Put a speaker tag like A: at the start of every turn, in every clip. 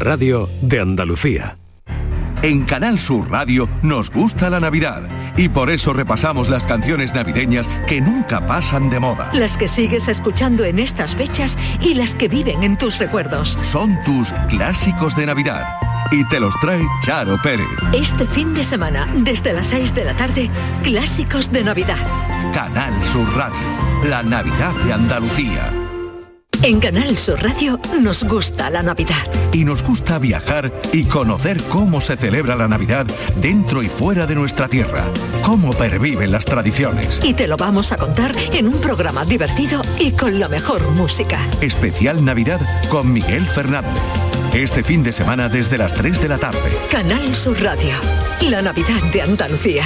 A: radio de Andalucía.
B: En Canal Sur Radio nos gusta la Navidad y por eso repasamos las canciones navideñas que nunca pasan de moda.
C: Las que sigues escuchando en estas fechas y las que viven en tus recuerdos.
B: Son tus clásicos de Navidad y te los trae Charo Pérez.
C: Este fin de semana, desde las 6 de la tarde, clásicos de Navidad.
B: Canal Sur Radio, la Navidad de Andalucía.
C: En Canal Sur Radio nos gusta la Navidad.
B: Y nos gusta viajar y conocer cómo se celebra la Navidad dentro y fuera de nuestra tierra, cómo perviven las tradiciones.
C: Y te lo vamos a contar en un programa divertido y con la mejor música.
B: Especial Navidad con Miguel Fernández. Este fin de semana desde las 3 de la tarde.
C: Canal Sur Radio, la Navidad de Andalucía.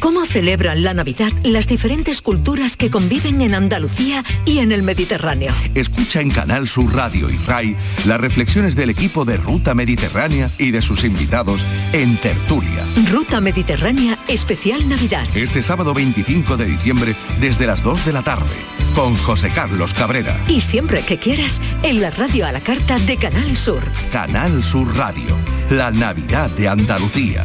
C: ¿Cómo celebran la Navidad las diferentes culturas que conviven en Andalucía y en el Mediterráneo?
B: Escucha en Canal Sur Radio y RAI las reflexiones del equipo de Ruta Mediterránea y de sus invitados en Tertulia.
C: Ruta Mediterránea Especial Navidad.
B: Este sábado 25 de diciembre desde las 2 de la tarde con José Carlos Cabrera.
C: Y siempre que quieras en la radio a la carta de Canal Sur.
B: Canal Sur Radio, la Navidad de Andalucía.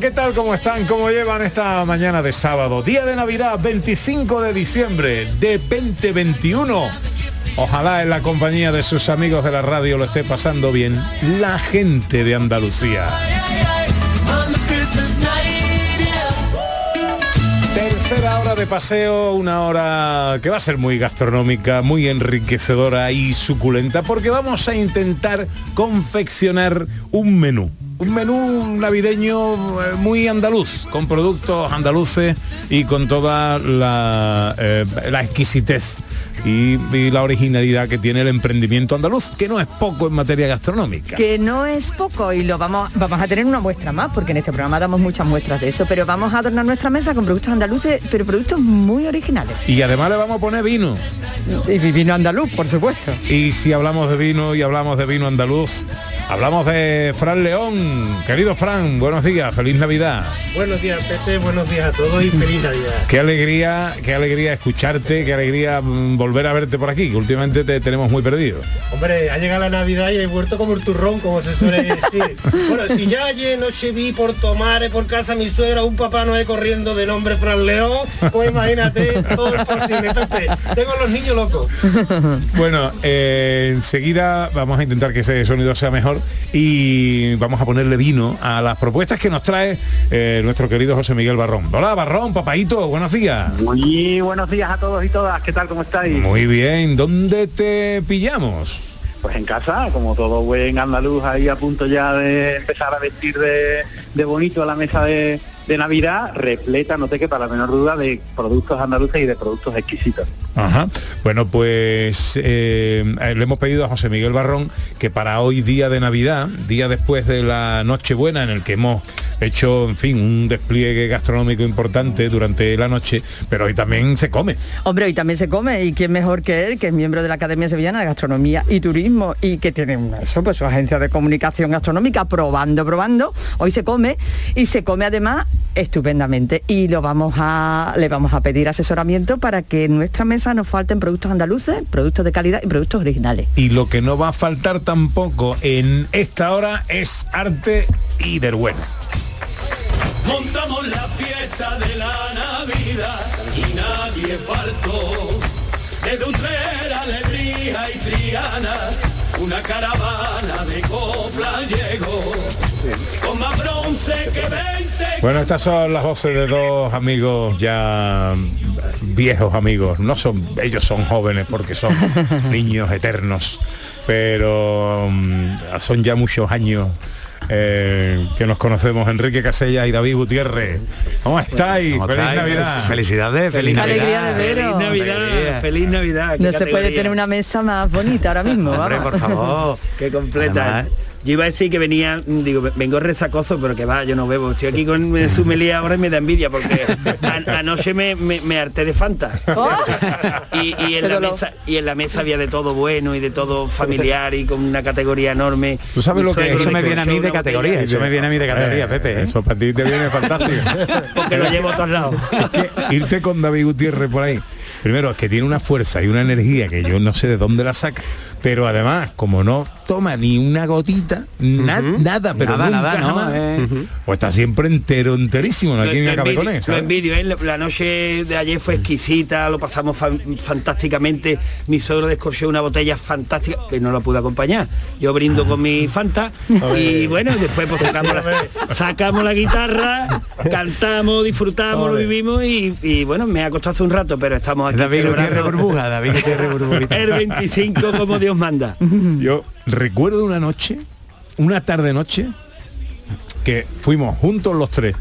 D: ¿Qué tal? ¿Cómo están? ¿Cómo llevan esta mañana de sábado? Día de Navidad, 25 de diciembre de 2021. Ojalá en la compañía de sus amigos de la radio lo esté pasando bien la gente de Andalucía. Tercera hora de paseo, una hora que va a ser muy gastronómica, muy enriquecedora y suculenta, porque vamos a intentar confeccionar un menú. Un menú navideño eh, muy andaluz, con productos andaluces y con toda la, eh, la exquisitez y, y la originalidad que tiene el emprendimiento andaluz, que no es poco en materia gastronómica.
E: Que no es poco y lo vamos, vamos a tener una muestra más, porque en este programa damos muchas muestras de eso, pero vamos a adornar nuestra mesa con productos andaluces, pero productos muy originales.
D: Y además le vamos a poner vino.
E: Y vino andaluz, por supuesto.
D: Y si hablamos de vino y hablamos de vino andaluz, hablamos de Fran León. Querido Fran, buenos días, feliz Navidad.
F: Buenos días, Pepe, buenos días a todos y feliz Navidad.
D: Qué alegría, qué alegría escucharte, qué alegría mm, volver a verte por aquí, que últimamente te tenemos muy perdido.
F: Hombre, ha llegado la Navidad y he vuelto como el turrón, como se suele decir. bueno, si ya ayer noche vi por tomar por casa mi suegra un papá no corriendo de nombre Fran León, pues imagínate todo es posible, Pepe. Tengo los niños locos.
D: Bueno, eh, enseguida vamos a intentar que ese sonido sea mejor y vamos a ponerle vino a las propuestas que nos trae eh, nuestro querido José Miguel Barrón. Hola Barrón, papaito, buenos días.
G: Muy buenos días a todos y todas. ¿Qué tal? ¿Cómo estáis?
D: Muy bien, ¿dónde te pillamos?
G: Pues en casa, como todo buen andaluz, ahí a punto ya de empezar a vestir de, de bonito a la mesa de, de Navidad, repleta, no te quepa la menor duda, de productos andaluces y de productos exquisitos.
D: Ajá. Bueno, pues eh, le hemos pedido a José Miguel Barrón que para hoy día de Navidad, día después de la Nochebuena, en el que hemos hecho, en fin, un despliegue gastronómico importante durante la noche, pero hoy también se come.
E: Hombre, hoy también se come y quién mejor que él, que es miembro de la Academia Sevillana de Gastronomía y Turismo y que tiene eso, pues su agencia de comunicación gastronómica probando, probando. Hoy se come y se come además estupendamente y lo vamos a le vamos a pedir asesoramiento para que en nuestra mesa nos falten productos andaluces, productos de calidad y productos originales.
D: Y lo que no va a faltar tampoco en esta hora es arte y del bueno.
H: Montamos la fiesta de la Navidad y nadie faltó. Desde Utrera, Alegría y Triana, una caravana de copla llegó. Con más bronce que 20
D: Bueno, estas son las voces de dos amigos ya viejos amigos. No son, ellos son jóvenes porque son niños eternos. pero mm, son ya muchos años eh, que nos conocemos, Enrique Casella y David Gutiérrez. ¿Cómo estáis?
I: ¿Cómo
D: Feliz
I: estáis?
D: Navidad.
I: Felicidades, feliz
E: Qué
I: Navidad.
E: alegría de veros.
J: Feliz Navidad, feliz Navidad.
E: No se puede tener una mesa más bonita ahora mismo,
I: Hombre,
E: vamos.
I: por favor.
J: Qué completa.
I: Además,
J: Yo iba a decir que venía, digo, vengo resacoso, pero que va, yo no bebo. Estoy aquí con eh, su melía ahora y me da envidia porque a- anoche me, me, me harté de Fanta. Y, y en la mesa, y en la mesa había de todo bueno y de todo familiar y con una categoría enorme.
D: ¿Tú sabes lo que
I: Eso me viene a mí de categoría, eso me viene a mí de categoría,
D: Eh,
I: Pepe. ¿eh?
D: Eso para ti te viene fantástico.
J: Porque lo llevo a todos lados.
D: que irte con David Gutiérrez por ahí. Primero, es que tiene una fuerza y una energía que yo no sé de dónde la saca, pero además, como no toma ni una gotita, na- nada, pero
I: Nada,
D: nunca
I: nada, ¿no?
D: jamás,
I: Eh,
D: o está siempre entero, enterísimo, no hay quien acabe con eso.
J: lo envidio, ¿eh? La- noche de ayer fue exquisita, lo pasamos fan- fantásticamente. Mi suegro descorchó una botella fantástica que no la pude acompañar. Yo brindo con mi Fanta y bueno, después pues sacamos la, sacamos la guitarra, cantamos, disfrutamos, lo vivimos y, y, bueno, me ha costado hace un rato, pero estamos aquí
I: David
J: celebrando
I: burbuja, David
J: el 25 como Dios manda.
D: Yo recuerdo una noche, una tarde noche, que fuimos juntos los tres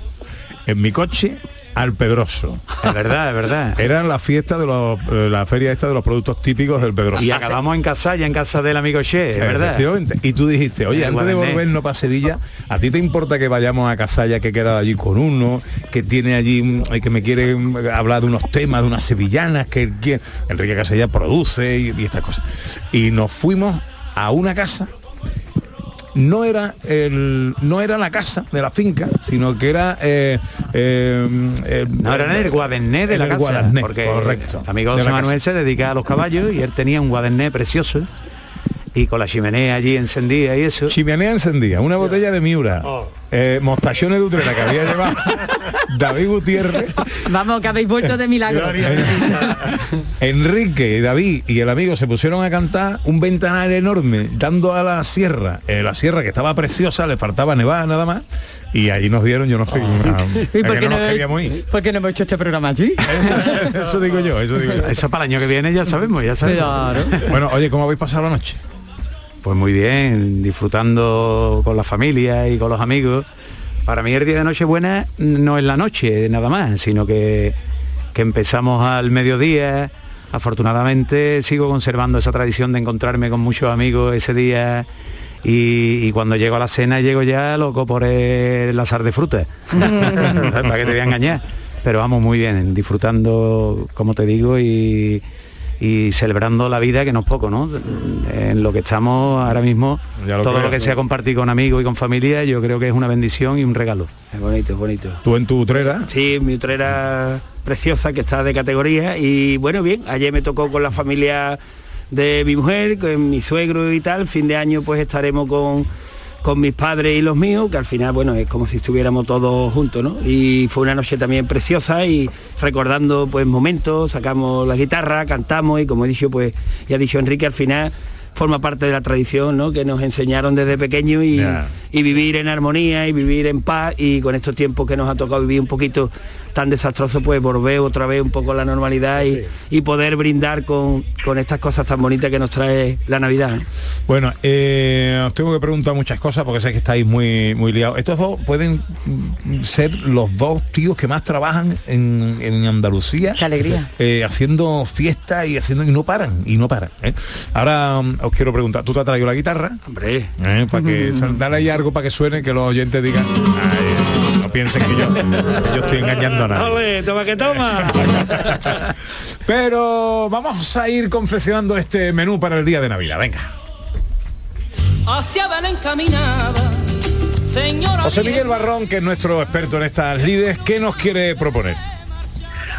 D: en mi coche al Pedroso.
I: Es verdad, es verdad.
D: Era la fiesta de los, eh, la feria esta de los productos típicos del Pedroso.
I: Y acabamos en casa, ya en casa del amigo Che, es verdad.
D: Efectivamente. Y tú dijiste, oye, antes de volvernos para Sevilla, ¿a ti te importa que vayamos a Casalla que he quedado allí con uno, que tiene allí, mm, que me quiere mm, hablar de unos temas, de unas sevillanas, que Enrique Casalla produce y, y estas cosas? Y nos fuimos a una casa. No era el, no era la casa de la finca, sino que era eh, eh, eh,
I: No, era el guaderné de la
D: el
I: casa. Porque
D: correcto.
I: el amigo
D: de
I: José Manuel
D: casa.
I: se dedica a los caballos y él tenía un guaderné precioso y con la chimenea allí encendida y eso.
D: Chimenea encendida, una botella de Miura, eh, mostachones de Utrera que había llevado David Gutiérrez,
E: Vamos, que habéis vuelto de milagro.
D: Enrique y David y el amigo se pusieron a cantar un ventanal enorme dando a la sierra, eh, la sierra que estaba preciosa, le faltaba nevar nada más y allí nos dieron, yo no sé, una-
E: ¿Y
D: es
E: por qué
D: no nos
E: no-
D: queríamos ir.
E: ¿Por qué no hemos hecho este programa allí?
D: eso digo yo, eso digo yo.
I: Eso para el año que viene ya sabemos, ya sabemos.
E: Claro.
D: Bueno, oye, ¿cómo habéis pasado la noche?
I: Pues muy bien, disfrutando con la familia y con los amigos. Para mí el día de Nochebuena no es la noche nada más, sino que, que empezamos al mediodía. Afortunadamente sigo conservando esa tradición de encontrarme con muchos amigos ese día y, y cuando llego a la cena llego ya loco por el azar de frutas. Para que te voy a engañar. Pero vamos muy bien, disfrutando, como te digo, y, y celebrando la vida, que no es poco, ¿no? En lo que estamos ahora mismo,
D: Ya lo
I: todo
D: creo.
I: lo que sea compartir con amigos y con familia, yo creo que es una bendición y un regalo.
J: Es bonito, es bonito.
D: Tú en tu Utrera,
J: Sí, mi utrera preciosa que está de categoría y bueno, bien, ayer me tocó con la familia de mi mujer, con mi suegro y tal, fin de año pues estaremos con, con mis padres y los míos, que al final, bueno, es como si estuviéramos todos juntos, ¿no? Y fue una noche también preciosa y recordando pues momentos, sacamos la guitarra, cantamos y como he dicho, pues ya ha dicho Enrique, al final forma parte de la tradición, ¿no? Que nos enseñaron desde pequeño y, vivir en armonía y vivir en paz y con estos tiempos que nos ha tocado vivir un poquito tan desastroso, pues volver otra vez un poco a la normalidad y, y poder brindar con, con estas cosas tan bonitas que nos trae la Navidad. ¿no?
D: Bueno, eh, os tengo que preguntar muchas cosas porque sé que estáis muy, muy liados. Estos dos pueden ser los dos tíos que más trabajan en, en Andalucía.
E: Qué alegría.
D: eh, haciendo fiestas y haciendo y no paran y no paran ¿eh? ahora mm, os quiero preguntar tú te has traído la guitarra
J: Hombre,
D: ¿Eh? para que dale ahí algo para que suene que los oyentes digan "Ay, no piensen que yo, yo estoy engañando a nadie
J: ¡Ole, toma que toma!
D: pero vamos a ir confeccionando este menú para el día de Navidad venga
K: hacia Belén caminaba, señora.
D: José Miguel Barrón que es nuestro experto en estas lides ¿qué nos quiere proponer?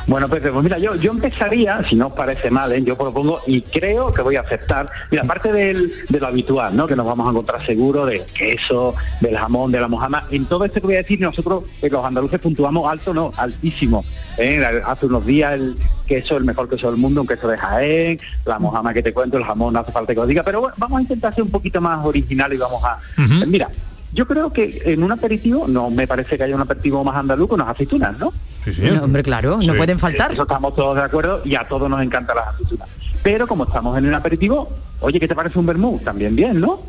G: Bueno, Pepe, pues mira, yo, yo empezaría, si no os parece mal, ¿eh? yo propongo y creo que voy a aceptar, mira, aparte del, de lo habitual, ¿no? Que nos vamos a encontrar seguro del queso, del jamón, de la mojama, en todo esto que voy a decir, nosotros eh, los andaluces puntuamos alto, no, altísimo. ¿eh? Hace unos días el queso, el mejor queso del mundo, un queso de Jaén, la mojama que te cuento, el jamón, no hace falta que os diga, pero bueno, vamos a intentar ser un poquito más original y vamos a... Mira, yo creo que en un aperitivo, no me parece que haya un aperitivo más andaluz con las aceitunas, ¿no?
D: Sí, sí.
E: No, hombre, claro, no
D: Sí.
E: pueden faltar.
G: Eso estamos todos de acuerdo y a todos nos encantan las aceitunas. Pero como estamos en un aperitivo, oye, ¿qué te parece un vermú? También bien, ¿no?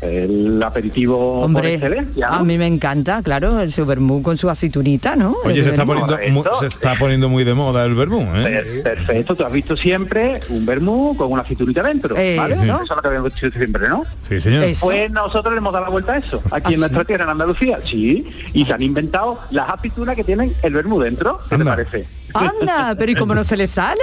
G: El aperitivo por
E: Hombre,
G: excelencia, ¿no?
E: a mí me encanta, claro, el su vermú con su aceitunita, ¿no?
D: Oye, se está, poniendo, mu- se está poniendo muy de moda el vermú, ¿eh?
G: Per- Perfecto, tú has visto siempre un vermú con una cinturita dentro, ¿vale?
D: Sí.
G: Eso es lo que habíamos dicho siempre, ¿no?
D: Sí, señor.
G: Pues nosotros le hemos dado la vuelta a eso, aquí en nuestra tierra, en Andalucía, sí, y se han inventado las aceitunas que tienen el vermú dentro, ¿qué te parece?
E: Anda, pero ¿y cómo no se le sale?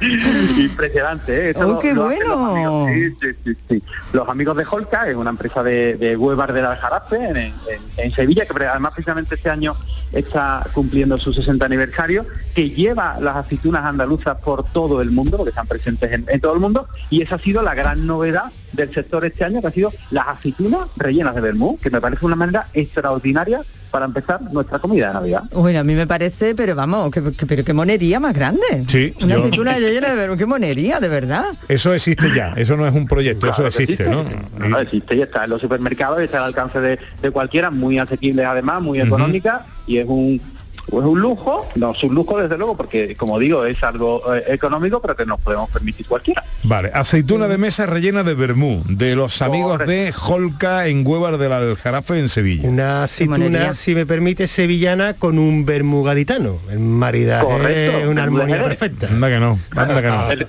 G: Impresionante, ¿eh? Esto
E: Oh,
G: lo-
E: qué
G: lo hacen los
E: bueno.
G: amigos- sí, sí, sí. Los amigos de Holca, es una empresa de, de Huevar del Aljarafe, en, en- en Sevilla, que además precisamente este año está cumpliendo su 60 aniversario, que lleva las aceitunas andaluzas por todo el mundo, porque están presentes en, en todo el mundo, y esa ha sido la gran novedad del sector este año, que ha sido las aceitunas rellenas de vermú, que me parece una manera extraordinaria para empezar nuestra comida de Navidad.
E: Bueno, a mí me parece, pero vamos, que, que- pero qué monería más grande.
D: Sí,
E: Una
D: yo-
E: aceituna llena de qué monería, de verdad.
D: Eso existe ya, eso no es un proyecto,
G: Claro
D: eso existe, ¿no?
G: No, existe y está en los supermercados y está al alcance de, de cualquiera, muy asequible además, muy económica y es un pues un lujo, no es un lujo desde luego porque como digo es algo eh, económico pero que nos podemos permitir cualquiera.
D: Vale, aceituna de mesa rellena de vermú, de los amigos de Holca en Huevar del Aljarafe en Sevilla.
F: Una aceituna, si me permite, sevillana con un vermú gaditano. El maridaje
G: Correcto,
F: es una armonía
G: Jerez.
F: perfecta.
D: Anda que no, anda que no.
G: El,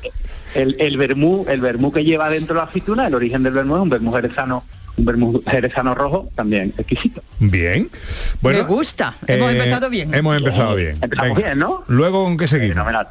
G: el, el vermú, el vermú que lleva dentro la aceituna, el origen del vermú es un vermú jerezano, un vermú jerezano rojo también exquisito.
D: Bien. Bueno,
E: Me gusta, hemos
D: eh,
E: empezado bien.
D: Hemos empezado bien.
G: Empezamos
D: Venga.
G: bien, ¿no?
D: Luego, ¿con qué seguimos?
G: Fenomenal.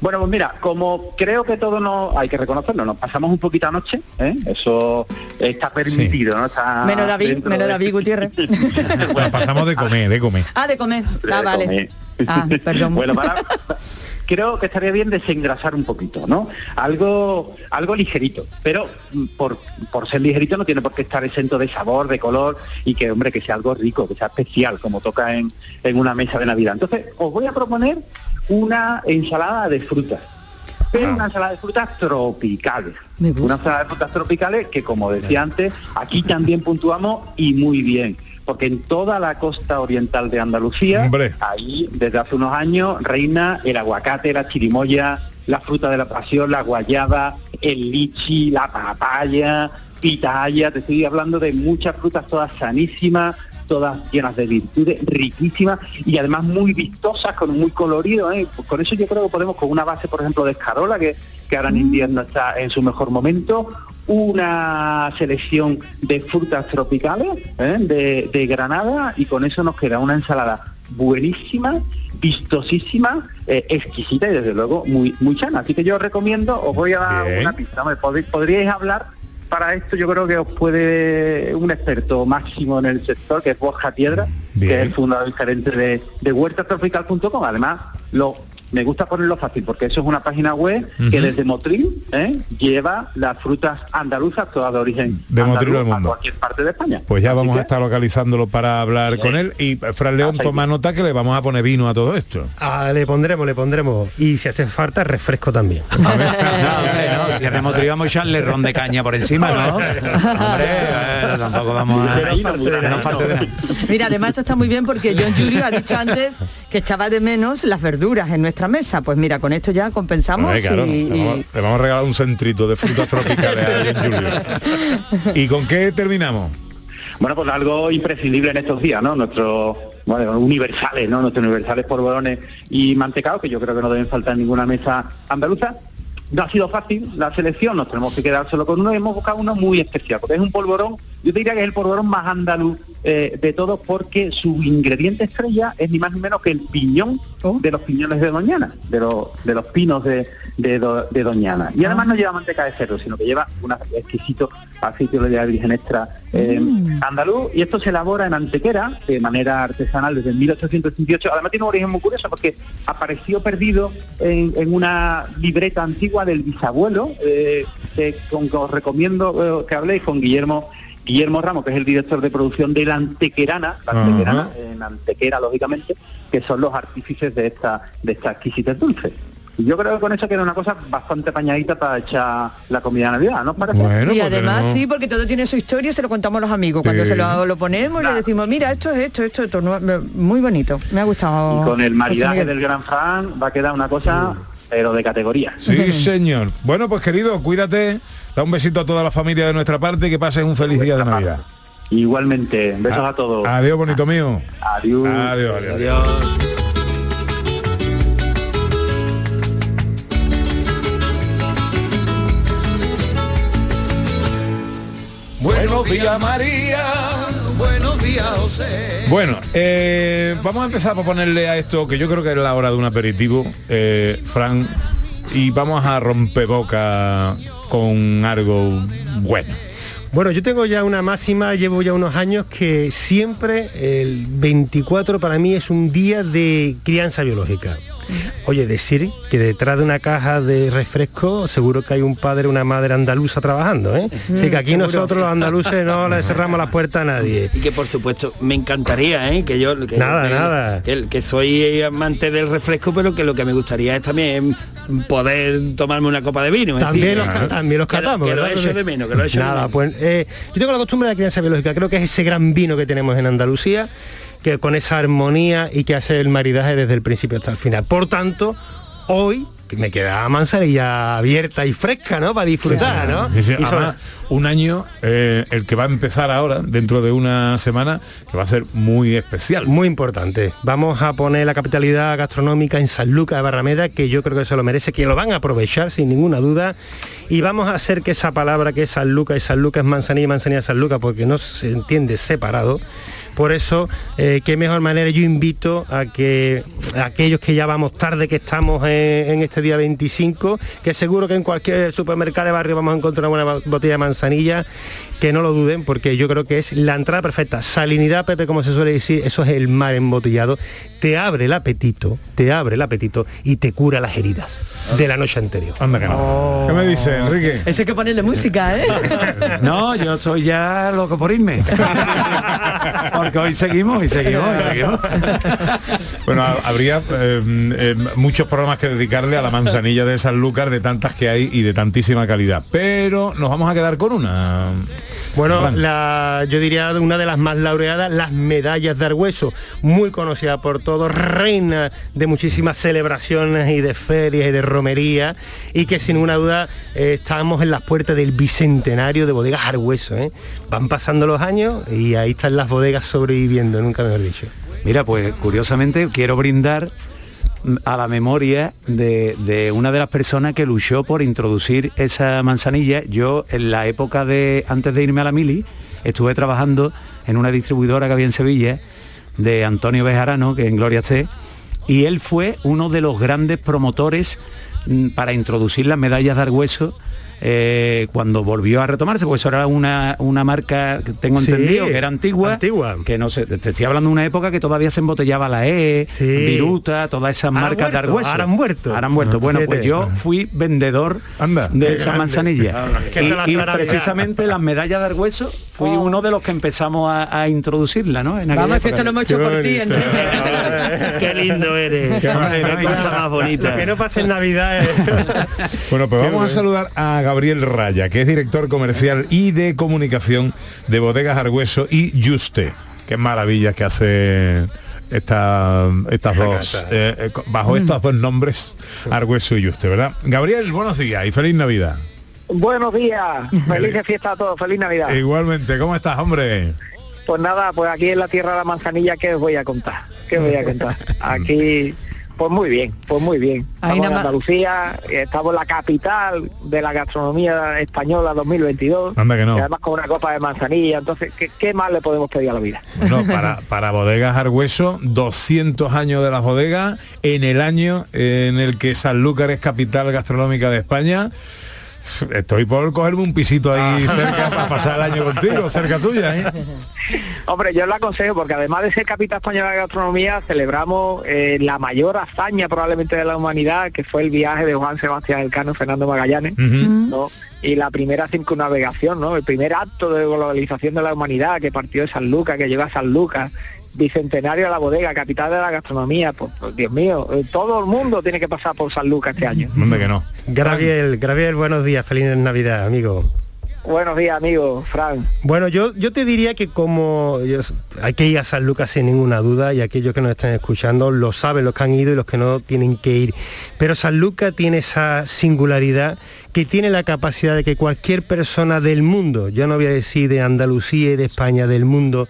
G: Bueno, pues mira, como creo que todo no hay que reconocerlo, nos pasamos un poquito anoche, ¿eh? eso está permitido, ¿no? Está
E: Menos David, menos
G: de-
E: David Gutiérrez.
D: Bueno, pasamos de comer, de comer.
E: ah, de comer. Ah,
G: de
E: vale.
G: comer.
E: Ah, perdón.
G: bueno, para, creo que estaría bien desengrasar un poquito, ¿no? Algo, algo ligerito, pero mm, por, por ser ligerito no tiene por qué estar exento de sabor, de color y que, hombre, que sea algo rico, que sea especial, como toca en, en una mesa de Navidad. Entonces, os voy a proponer una ensalada de frutas. Pero una ensalada de frutas tropicales. Una ensalada de frutas tropicales que, como decía antes, aquí también puntuamos y muy bien. Porque en toda la costa oriental de Andalucía, ahí desde hace unos años reina el aguacate, la chirimoya, la fruta de la pasión, la guayaba, el lichi, la papaya, pitaya, te estoy hablando de muchas frutas todas sanísimas, todas llenas de virtudes, riquísimas y además muy vistosas, con muy colorido. ¿eh? Pues Con eso yo creo que podemos, con una base, por ejemplo, de escarola, que, que ahora en invierno está en su mejor momento, una selección de frutas tropicales ¿eh? de, de Granada y con eso nos queda una ensalada buenísima, vistosísima, eh, exquisita y desde luego muy muy sana. Así que yo os recomiendo, os voy a dar
D: Bien.
G: una pista. Hombre, pod- podríais hablar para esto yo creo que os puede un experto máximo en el sector, que es Borja Piedra, que es el fundador y gerente de, de huertatropical.com. Además, lo, me gusta ponerlo fácil porque eso es una página web que desde Motril ¿eh? lleva las frutas andaluzas, todas de origen
D: De
G: andaluz,
D: Motril al
G: a
D: mundo.
G: cualquier parte de España.
D: Pues ya
G: Así
D: vamos
G: que-
D: a estar localizándolo para hablar con él. Y eh, Fran León, toma nota que le vamos a poner vino a todo esto.
F: Ah, le pondremos, le pondremos. Y si hace falta, refresco también.
I: No, hombre, no, si hacemos trío vamos a echarle ron de caña por encima, ¿no? Hombre, eh, tampoco vamos a...
F: No de
I: no de.
E: Mira, además esto está muy bien porque John Julio ha dicho antes que echaba de menos las verduras en nuestra mesa. Pues mira, con esto ya compensamos
D: claro,
E: y-
D: le, vamos, le vamos a regalar un centrito de frutas tropicales a John Julio. ¿Y con qué terminamos?
G: Bueno, pues algo imprescindible en estos días, ¿no? Nuestros bueno, universales, ¿no? Nuestros universales polvorones y mantecados, que yo creo que no deben faltar en ninguna mesa andaluza. No ha sido fácil la selección, nos tenemos que quedar solo con uno y hemos buscado uno muy especial, porque es un polvorón, yo te diría que es el polvorón más andaluz eh, de todos, porque su ingrediente estrella es ni más ni menos que el piñón de los piñones de Doñana, de, los de los pinos de, de, Do- de Doñana. Y además no lleva manteca de cerdo, sino que lleva un exquisito aceite de oliva virgen extra eh, andaluz, y esto se elabora en Antequera de manera artesanal desde 1858. Además tiene un origen muy curioso porque apareció perdido en, en una libreta antigua del bisabuelo, eh, que, con que os recomiendo eh, que habléis con Guillermo Guillermo Ramos, que es el director de producción de la Antequerana, la. Antequerana, en Antequera, lógicamente, que son los artífices de esta de esta exquisitez dulce. Y yo creo que con eso queda una cosa bastante apañadita para echar la comida de Navidad, ¿no os parece?
E: y además sí, porque todo tiene su historia y se lo contamos a los amigos. Cuando se lo, lo ponemos le decimos, mira, esto es esto, esto, esto. muy bonito. Me ha gustado.
G: Y con el maridaje del Gran Fran va a quedar una cosa pero de categoría.
D: Sí, señor. Bueno, pues querido, cuídate. Da un besito a toda la familia de nuestra parte y que pases un feliz día de Navidad.
G: Igualmente, besos a, todos.
D: Adiós, bonito mío.
G: Adiós.
D: Adiós, adiós. adiós.
H: Buenos días María, buenos días José.
D: Bueno, eh, vamos a empezar por ponerle a esto, que yo creo que es la hora de un aperitivo, eh, Fran, y vamos a romper boca con algo bueno.
F: Bueno, yo tengo ya una máxima, llevo ya unos años que siempre el 24 para mí es un día de crianza biológica. Oye, decir que detrás de una caja de refresco seguro que hay un padre, una madre andaluza trabajando, ¿eh? Así que aquí
J: seguro.
F: nosotros los andaluces no le cerramos la puerta a nadie.
J: Y que por supuesto me encantaría, ¿eh? que yo que,
F: Nada,
J: que-
F: nada.
J: Que, que soy amante del refresco, pero que lo que me gustaría es también poder tomarme una copa de vino.
F: También
J: decir,
F: los, ca- también los
J: que lo-
F: catamos,
J: Que lo
F: ¿verdad?
J: echo de menos, que lo echo de
F: Nada,
J: menos.
F: pues eh, yo tengo la costumbre de la crianza biológica, creo que es ese gran vino que tenemos en Andalucía, que con esa armonía y que hace el maridaje desde el principio hasta el final. Por tanto, hoy que me queda manzanilla abierta y fresca, ¿no? Para disfrutar, ¿no?
D: Sí, sí,
F: Y sobre-
D: además, un año, eh, el que va a empezar ahora, dentro de una semana, que va a ser muy especial.
F: Muy importante. Vamos a poner la capitalidad gastronómica en San Lucas de Barrameda, que yo creo que se lo merece, que lo van a aprovechar sin ninguna duda. Y vamos a hacer que esa palabra que es San Lucas y San Lucas es manzanilla y manzanilla San Lucas, porque no se entiende separado. Por eso, eh, qué mejor manera yo invito a que a aquellos que ya vamos tarde, que estamos en, en este día 25, que seguro que en cualquier supermercado de barrio vamos a encontrar una ba- botella de manzanilla, que no lo duden, porque yo creo que es la entrada perfecta. Salinidad, Pepe, como se suele decir, eso es el mar embotellado. Te abre el apetito, te abre el apetito y te cura las heridas de la noche anterior.
D: Anda que no. ¿Qué me dice, Enrique?
E: Eso hay que ponerle música, ¿eh?
I: No, yo soy ya loco por irme. Porque hoy seguimos y seguimos y seguimos.
D: Bueno, ha- habría eh, eh, muchos programas que dedicarle a la manzanilla de Sanlúcar, de tantas que hay y de tantísima calidad. Pero nos vamos a quedar con una.
F: Bueno, la, yo diría una de las más laureadas, las medallas de Argüeso, muy conocida por todos, reina de muchísimas celebraciones y de ferias y de romería, y que sin ninguna duda eh, estamos en las puertas del bicentenario de bodegas Argüeso. ¿eh? Van pasando los años y ahí están las bodegas sobreviviendo, nunca mejor dicho.
I: Mira, pues curiosamente quiero brindar a la memoria de, de una de las personas que luchó por introducir esa manzanilla. Yo en la época de antes de irme a la mili estuve trabajando en una distribuidora que había en Sevilla de Antonio Bejarano, que en Gloria esté, y él fue uno de los grandes promotores mm, para introducir las medallas de Argüeso eh, cuando volvió a retomarse, porque eso era una, una marca que tengo
F: Sí,
I: entendido que era antigua,
F: antigua.
I: que no sé, te estoy hablando de una época que todavía se embotellaba la E,
F: Sí.
I: Viruta, todas esas marcas de Argüeso.
F: ahora han muerto.
I: Ahora han muerto. Bueno, pues yo fui vendedor
D: Anda,
I: de esa
D: grande.
I: manzanilla.
F: La
I: Y, precisamente las medallas de Argüeso fui
F: Oh.
I: uno de los que empezamos a, a introducirla, ¿no? En
E: Vamos, si
I: época.
E: esto lo hemos hecho
F: Qué
E: por ti,
F: bonito.
E: Enrique.
J: Qué lindo eres.
I: Qué
J: Qué,
I: bonito.
J: cosa más bonita.
F: Que no pase en Navidad. eh.
D: Bueno, pues vamos a saludar a Gabriel Raya, que es director comercial y de comunicación de Bodegas Argüeso y Juste. Qué maravillas que hace esta- estas dos, eh, eh, bajo estos dos nombres, Argüeso y Juste, ¿verdad? Gabriel, buenos días y feliz Navidad.
L: Buenos días, felices fiestas a todos, feliz Navidad.
D: Igualmente, ¿cómo estás, hombre?
L: Pues nada, pues aquí en la tierra de la manzanilla, ¿qué os voy a contar? ¿Qué os voy a contar? Aquí, pues muy bien, pues muy bien.
E: Ahí
L: Estamos en Andalucía, eh, estamos en la capital de la gastronomía española 2022.
D: Anda que no.
L: Y además con una copa de manzanilla, entonces, ¿qué, qué más le podemos pedir a la vida?
D: Bueno, para, para Bodegas Argüeso, 200 años de las bodegas, en el año en el que Sanlúcar es capital gastronómica de España. Estoy por cogerme un pisito ahí cerca para pasar el año contigo, cerca tuya, ¿eh?
L: Hombre, yo lo aconsejo porque además de ser capital española de gastronomía, celebramos eh, la mayor hazaña probablemente de la humanidad, que fue el viaje de Juan Sebastián Elcano y Fernando Magallanes. ¿no? y la primera circunnavegación, ¿no? El primer acto de globalización de la humanidad que partió de San Lucas, que llega a San Lucas, bicentenario de la bodega, capital de la gastronomía, pues, pues, Dios mío, eh, todo el mundo tiene que pasar por San Lucas este año.
D: Hombre, que no.
F: Graviel, Graviel, buenos días, feliz Navidad, amigo.
L: Buenos días, amigo, Fran.
F: Bueno, yo, yo te diría que como yo- hay que ir a San Lucas sin ninguna duda y aquellos que nos están escuchando lo saben los que han ido y los que no tienen que ir. Pero San Lucas tiene esa singularidad que tiene la capacidad de que cualquier persona del mundo, yo no voy a decir de Andalucía y de España, del mundo,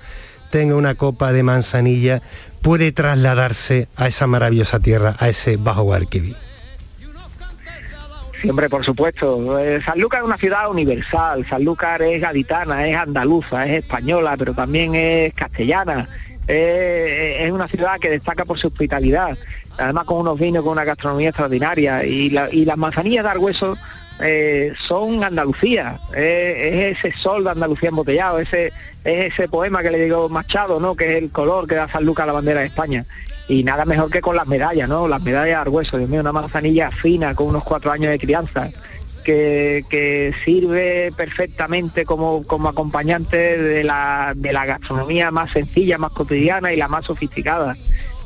F: tenga una copa de manzanilla, puede trasladarse a esa maravillosa tierra, a ese Bajo Guadalquivir.
L: Siempre, por supuesto. Eh, Sanlúcar es una ciudad universal. Sanlúcar es gaditana, es andaluza, es española, pero también es castellana. Eh, es una ciudad que destaca por su hospitalidad. Además con unos vinos, con una gastronomía extraordinaria. Y, la- y las manzanillas de Argüeso eh, son Andalucía. Eh, es ese sol de Andalucía embotellado, ese, es ese poema que le digo Machado, ¿no? Que es el color que da Sanlúcar a la bandera de España y nada mejor que con las medallas, ¿no? Las medallas de Argüeso, Dios mío, una manzanilla fina con unos cuatro años de crianza, que, que sirve perfectamente como, como acompañante de la, de la gastronomía más sencilla, más cotidiana y la más sofisticada,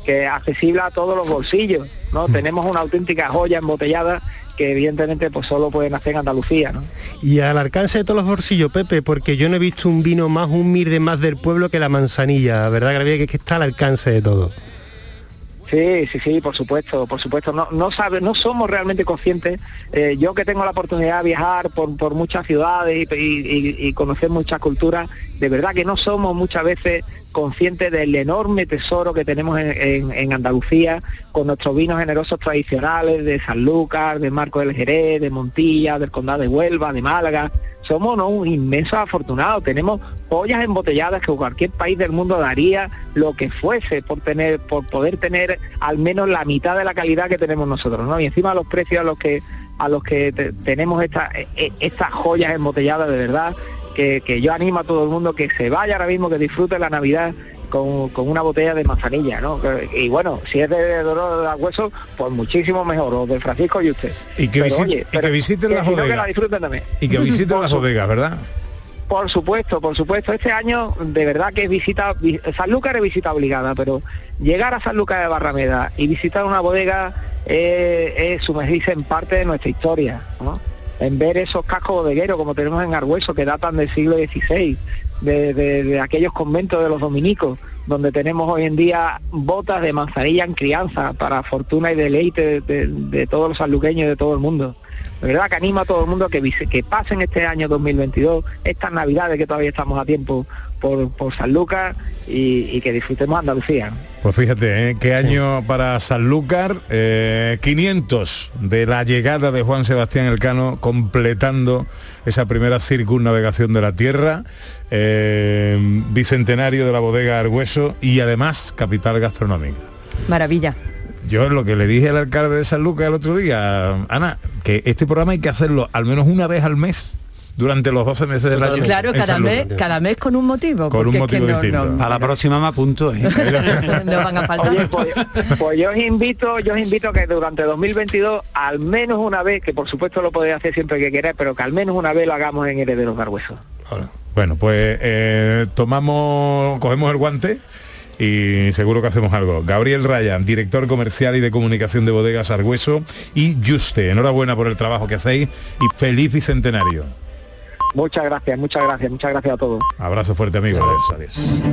L: que es accesible a todos los bolsillos, ¿no? Tenemos una auténtica joya embotellada que evidentemente pues solo pueden hacer en Andalucía, ¿no?
F: Y al alcance de todos los bolsillos, Pepe, porque yo no he visto un vino más humilde, más del pueblo que la manzanilla, ¿verdad? Que es que está al alcance de todo.
L: Sí, sí, sí, por supuesto, por supuesto. No, no sabe, no somos realmente conscientes. eh, yo que tengo la oportunidad de viajar por, por muchas ciudades y, y- y- y conocer muchas culturas, de verdad que no somos muchas veces conscientes del enorme tesoro que tenemos en, Andalucía con nuestros vinos generosos tradicionales de Sanlúcar, de Marco del Jerez, de Montilla, del Condado de Huelva, de Málaga. Somos ¿no? un inmensos afortunados. Tenemos ollas embotelladas que cualquier país del mundo daría lo que fuese por tener, por poder tener al menos la mitad de la calidad que tenemos nosotros, ¿no? Y encima los precios a los que a los que te- tenemos esta- e- e- estas joyas embotelladas de verdad, que, que yo animo a todo el mundo que se vaya ahora mismo, que disfrute la Navidad con, con una botella de manzanilla, ¿no? Y bueno, si es de Dorado de Hueso, pues muchísimo mejor, o de Francisco y usted.
D: Y que,
L: Pero,
D: visi-
L: oye,
D: y que visiten las
L: no, que la
D: bodegas.
L: disfruten también.
D: Y que visiten las bodegas, ¿verdad?
L: por supuesto, por supuesto. Este año de verdad que es visita, vi- Sanlúcar es visita obligada, pero llegar a Sanlúcar de Barrameda y visitar una bodega eh, es sumergirse en parte de nuestra historia, ¿no? En ver esos cascos bodegueros como tenemos en Argüeso que datan del siglo XVI, de, aquellos conventos de los dominicos, donde tenemos hoy en día botas de manzanilla en crianza para fortuna y deleite de, todos los sanluqueños y de todo el mundo. De verdad que animo a todo el mundo que, que pasen este año 2022, estas navidades que todavía estamos a tiempo por, por San Lucas y, y que disfrutemos Andalucía.
D: Pues fíjate, ¿eh? qué año para Sanlúcar, eh, 500 de la llegada de Juan Sebastián Elcano, completando esa primera circunnavegación de la Tierra, eh, bicentenario de la bodega Argüeso y además capital gastronómica.
E: Maravilla.
D: Yo lo que le dije al alcalde de Sanlúcar el otro día, Ana, que este programa hay que hacerlo al menos una vez al mes durante los 12 meses del año.
E: Claro, cada mes, cada mes con un motivo.
D: Con un
E: porque es que
D: motivo
E: no-
D: distinto.
E: no-
I: A la próxima me apunto, ¿eh?
E: no van a faltar.
L: Oye, pues, pues yo os invito, yo os invito a que durante 2022 al menos una vez, que por supuesto lo podéis hacer siempre que queráis, pero que al menos una vez lo hagamos en Herederos de Argüeso.
D: Bueno, pues eh, tomamos, cogemos el guante y seguro que hacemos algo. Gabriel Ryan, director comercial y de comunicación de bodegas Argüeso y Juste, enhorabuena por el trabajo que hacéis y feliz bicentenario.
L: Muchas gracias, muchas gracias, muchas gracias a todos.
D: Abrazo fuerte amigo. Adiós, adiós.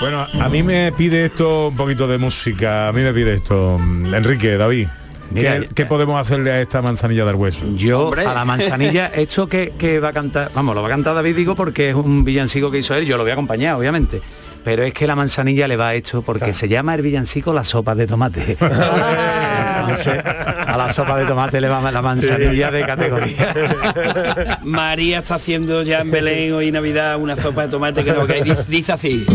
D: Bueno, a mí me pide esto un poquito de música, a mí me pide esto. Enrique, David,
I: Mira,
D: ¿qué, qué podemos hacerle a esta manzanilla de Argüeso?
I: Yo a la manzanilla, esto que, que va a cantar, vamos, lo va a cantar David, digo, porque es un villancico que hizo él, yo lo voy a acompañar, obviamente. Pero es que la manzanilla le va a esto porque se llama el villancico la sopa de tomate. A la sopa de tomate le va la manzanilla de categoría.
J: María está haciendo ya en Belén hoy Navidad una sopa de tomate que no que dice, dice así.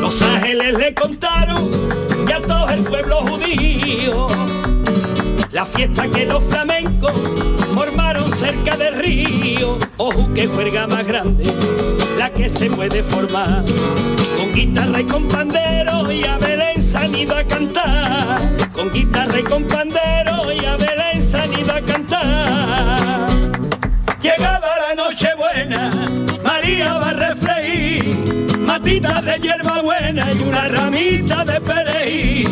J: Los ángeles le contaron y a todo el pueblo judío la fiesta que los flamencos formaron cerca del río. Ojo que juerga más grande, la que se puede formar. Con guitarra y con pandero y a Belén se han a cantar. Con guitarra y con pandero y a Belén se a cantar. Llegaba la noche buena, María va a refreír, matitas de hierba buena y una ramita de perejil.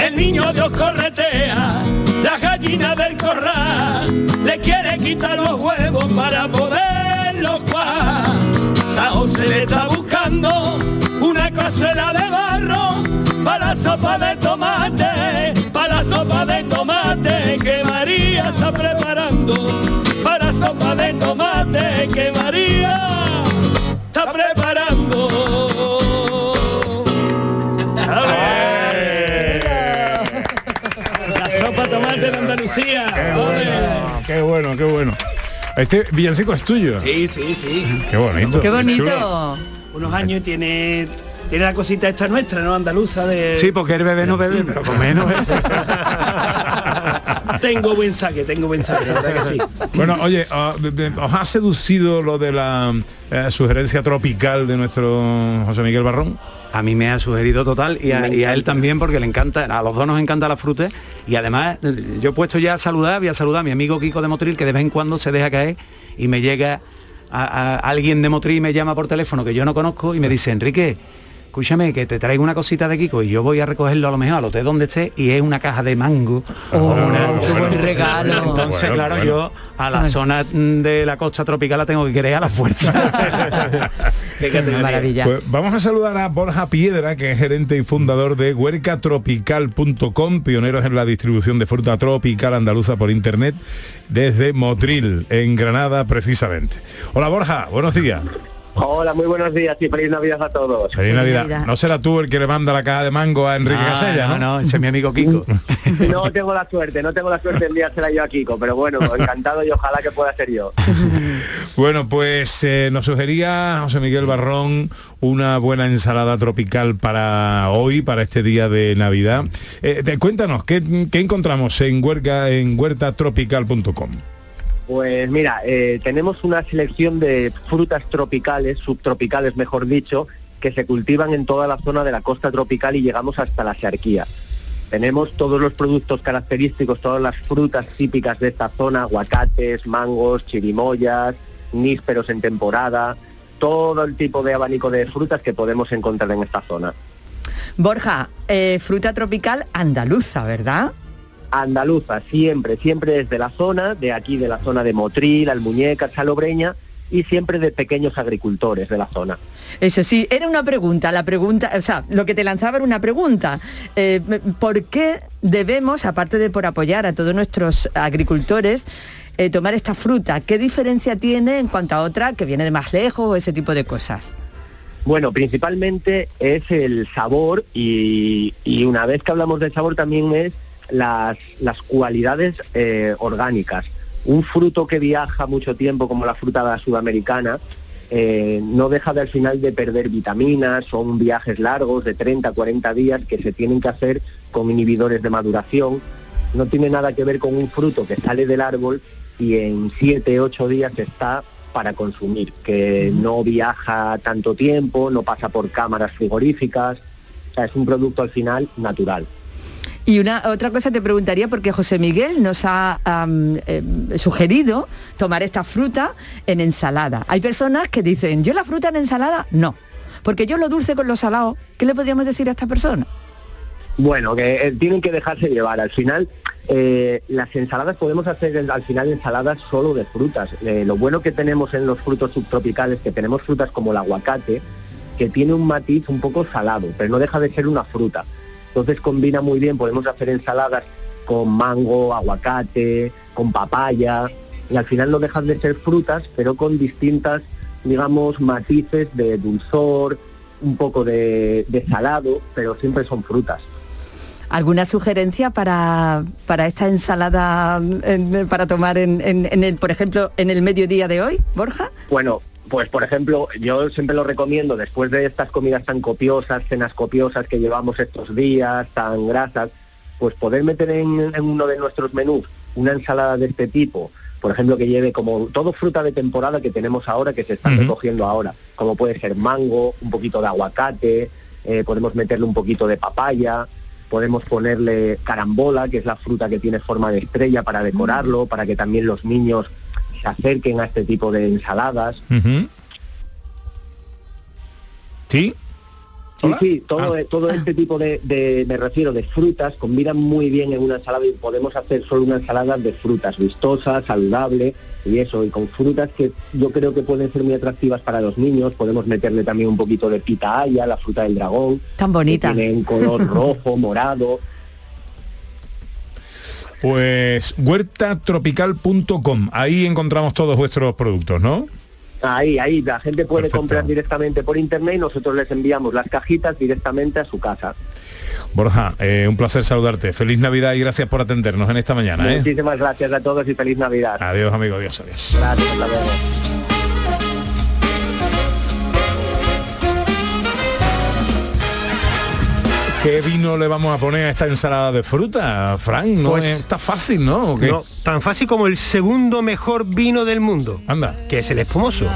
J: El niño Dios corretea, la gallina del corral, le quiere quitar los huevos para poderlos cuajar. Sao se le está buscando una cazuela de barro para la sopa de tomate, para la sopa de tomate que María está preparando, para sopa de tomate que María
D: Qué bueno, qué bueno. Este villancico es tuyo.
J: Sí, sí, sí.
D: Qué bonito.
E: Qué bonito.
D: chulo.
J: Unos años y tiene tiene la cosita esta nuestra, ¿no? Andaluza de
I: Sí, porque el bebé no bebe, pero comer no bebe.
J: tengo buen saque, tengo buen saque, la verdad que sí.
D: Bueno, oye, ah, ¿os ha seducido lo de la eh, sugerencia tropical de nuestro José Miguel Barrón?
I: A mí me ha sugerido total y a, y a él también porque le encanta, a los dos nos encanta la fruta y además yo he puesto ya a saludar, voy a saludar a mi amigo Kiko de Motril que de vez en cuando se deja caer y me llega a, a- alguien de Motril y me llama por teléfono que yo no conozco y me dice, Enrique, escúchame que te traigo una cosita de Kiko y yo voy a recogerlo a lo mejor al hotel donde esté y es una caja de mango o una-
E: qué buen regalo.
I: entonces
D: Bueno,
I: claro
D: bueno.
I: yo a la zona de la costa tropical la tengo que querer a la fuerza
E: Maravilla.
D: Pues vamos a saludar a Borja Piedra, que es gerente y fundador de huercatropical.com, pioneros en la distribución de fruta tropical andaluza por internet, desde Motril, en Granada precisamente. Hola Borja, buenos días.
M: Hola, muy buenos días y feliz Navidad a todos.
D: Feliz Navidad. No será tú el que le manda la caja de mango a Enrique
I: Ah,
D: Casella, ¿no?
I: no, ese es mi amigo Kiko
M: No tengo la suerte, no tengo la suerte de enviársela yo a Kiko, pero bueno, encantado y ojalá que pueda ser yo.
D: Bueno, pues eh, nos sugería José Miguel Barrón una buena ensalada tropical para hoy, para este día de Navidad. Eh, te- cuéntanos, ¿qué, qué encontramos en, huerca, en huertatropical.com?
M: Pues mira, eh, tenemos una selección de frutas tropicales, subtropicales mejor dicho, que se cultivan en toda la zona de la costa tropical y llegamos hasta la Xarquía. Tenemos todos los productos característicos, todas las frutas típicas de esta zona, aguacates, mangos, chirimoyas, nísperos en temporada, todo el tipo de abanico de frutas que podemos encontrar en esta zona.
E: Borja, eh, fruta tropical andaluza, ¿verdad?
M: Andaluza, siempre, siempre desde la zona, de aquí de la zona de Motril, Almuñeca, Salobreña, y siempre de pequeños agricultores de la zona.
E: Eso sí, era una pregunta, la pregunta, o sea, lo que te lanzaba era una pregunta. Eh, ¿Por qué debemos, aparte de por apoyar a todos nuestros agricultores, eh, tomar esta fruta? ¿Qué diferencia tiene en cuanto a otra que viene de más lejos o ese tipo de cosas?
M: Bueno, principalmente es el sabor y, y una vez que hablamos del sabor también es las, las cualidades eh, orgánicas. Un fruto que viaja mucho tiempo como la fruta sudamericana eh, no deja de al final de perder vitaminas, son viajes largos de 30, 40 días que se tienen que hacer con inhibidores de maduración. No tiene nada que ver con un fruto que sale del árbol y en 7, 8 días está para consumir, que no viaja tanto tiempo, no pasa por cámaras frigoríficas, o sea, es un producto al final natural.
E: Y una otra cosa te preguntaría porque José Miguel nos ha eh, sugerido tomar esta fruta en ensalada. Hay personas que dicen, yo la fruta en ensalada, no, porque yo lo dulce con lo salado. ¿Qué le podríamos decir a esta persona?
M: Bueno, que eh, tienen que dejarse llevar. Al final, eh, las ensaladas podemos hacer al final ensaladas solo de frutas. Eh, lo bueno que tenemos en los frutos subtropicales, que tenemos frutas como el aguacate, que tiene un matiz un poco salado, pero no deja de ser una fruta. Entonces combina muy bien, podemos hacer ensaladas con mango, aguacate, con papaya, y al final no dejan de ser frutas, pero con distintas, digamos, matices de dulzor, un poco de, de salado, pero siempre son frutas.
E: ¿Alguna sugerencia para, para esta ensalada en- para tomar en, en- en el, por ejemplo, en el mediodía de hoy, Borja?
M: Bueno, pues por ejemplo, yo siempre lo recomiendo después de estas comidas tan copiosas, cenas copiosas que llevamos estos días, tan grasas, pues poder meter en, en uno de nuestros menús una ensalada de este tipo, por ejemplo, que lleve como todo fruta de temporada que tenemos ahora, que se están
D: Ujú.
M: recogiendo ahora, como puede ser mango, un poquito de aguacate, eh, podemos meterle un poquito de papaya, podemos ponerle carambola, que es la fruta que tiene forma de estrella para decorarlo, para que también los niños se acerquen a este tipo de ensaladas.
D: Ujú. Sí.
M: Sí, sí, todo, todo este tipo de, de- me refiero, de frutas combinan muy bien en una ensalada y podemos hacer solo una ensalada de frutas, vistosa, saludable y eso, y con frutas que yo creo que pueden ser muy atractivas para los niños, podemos meterle también un poquito de pitahaya, la fruta del dragón,
E: Tan bonita.
M: que tiene un color rojo, morado,
D: Pues huertatropical.com, ahí encontramos todos vuestros productos, ¿no?
M: Ahí, ahí, la gente puede
D: Perfecto.
M: comprar directamente por internet y nosotros les enviamos las cajitas directamente a su casa.
D: Borja, eh, un placer saludarte. Feliz Navidad y gracias por atendernos en esta mañana. ¿eh?
M: Muchísimas gracias a todos y feliz Navidad.
D: Adiós, amigo. Adiós, adiós.
M: Gracias, hasta luego.
D: ¿Qué vino le vamos a poner a esta ensalada de fruta, Frank? No
F: Pues-
D: está fácil, ¿no?
F: No, tan fácil como el segundo mejor vino del mundo.
D: Anda.
F: Que es el espumoso.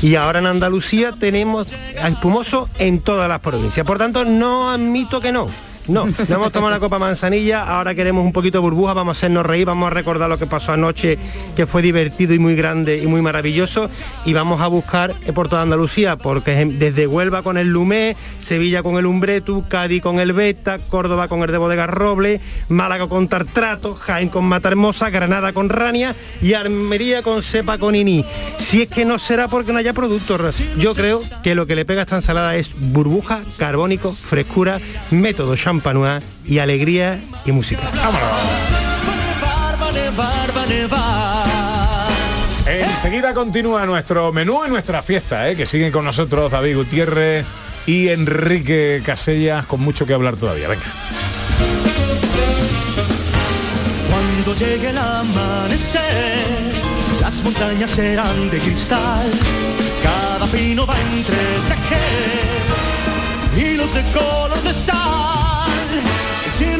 F: Y ahora en Andalucía tenemos espumoso en todas las provincias. Por tanto, no admito que no. No, no hemos tomado la copa manzanilla, ahora queremos un poquito de burbuja, vamos a hacernos reír, vamos a recordar lo que pasó anoche, que fue divertido y muy grande y muy maravilloso, y vamos a buscar por toda Andalucía, porque es desde Huelva con el Lumé, Sevilla con el Umbretu, Cádiz con el Beta, Córdoba con el de Bodega Roble, Málaga con Tartrato, Jaén con Mata Hermosa, Granada con Rania y Armería con Cepa con Iní. Si es que no será porque no haya productos, yo creo que lo que le pega a esta ensalada es burbuja, carbónico, frescura, método champanois y alegría y música.
D: Enseguida continúa nuestro menú y nuestra fiesta, ¿eh? que siguen con nosotros David Gutiérrez y Enrique Casellas con mucho que hablar todavía. Venga.
N: Cuando llegue el amanecer, las montañas serán de cristal, cada pino va a entretejer hilos de color de sal.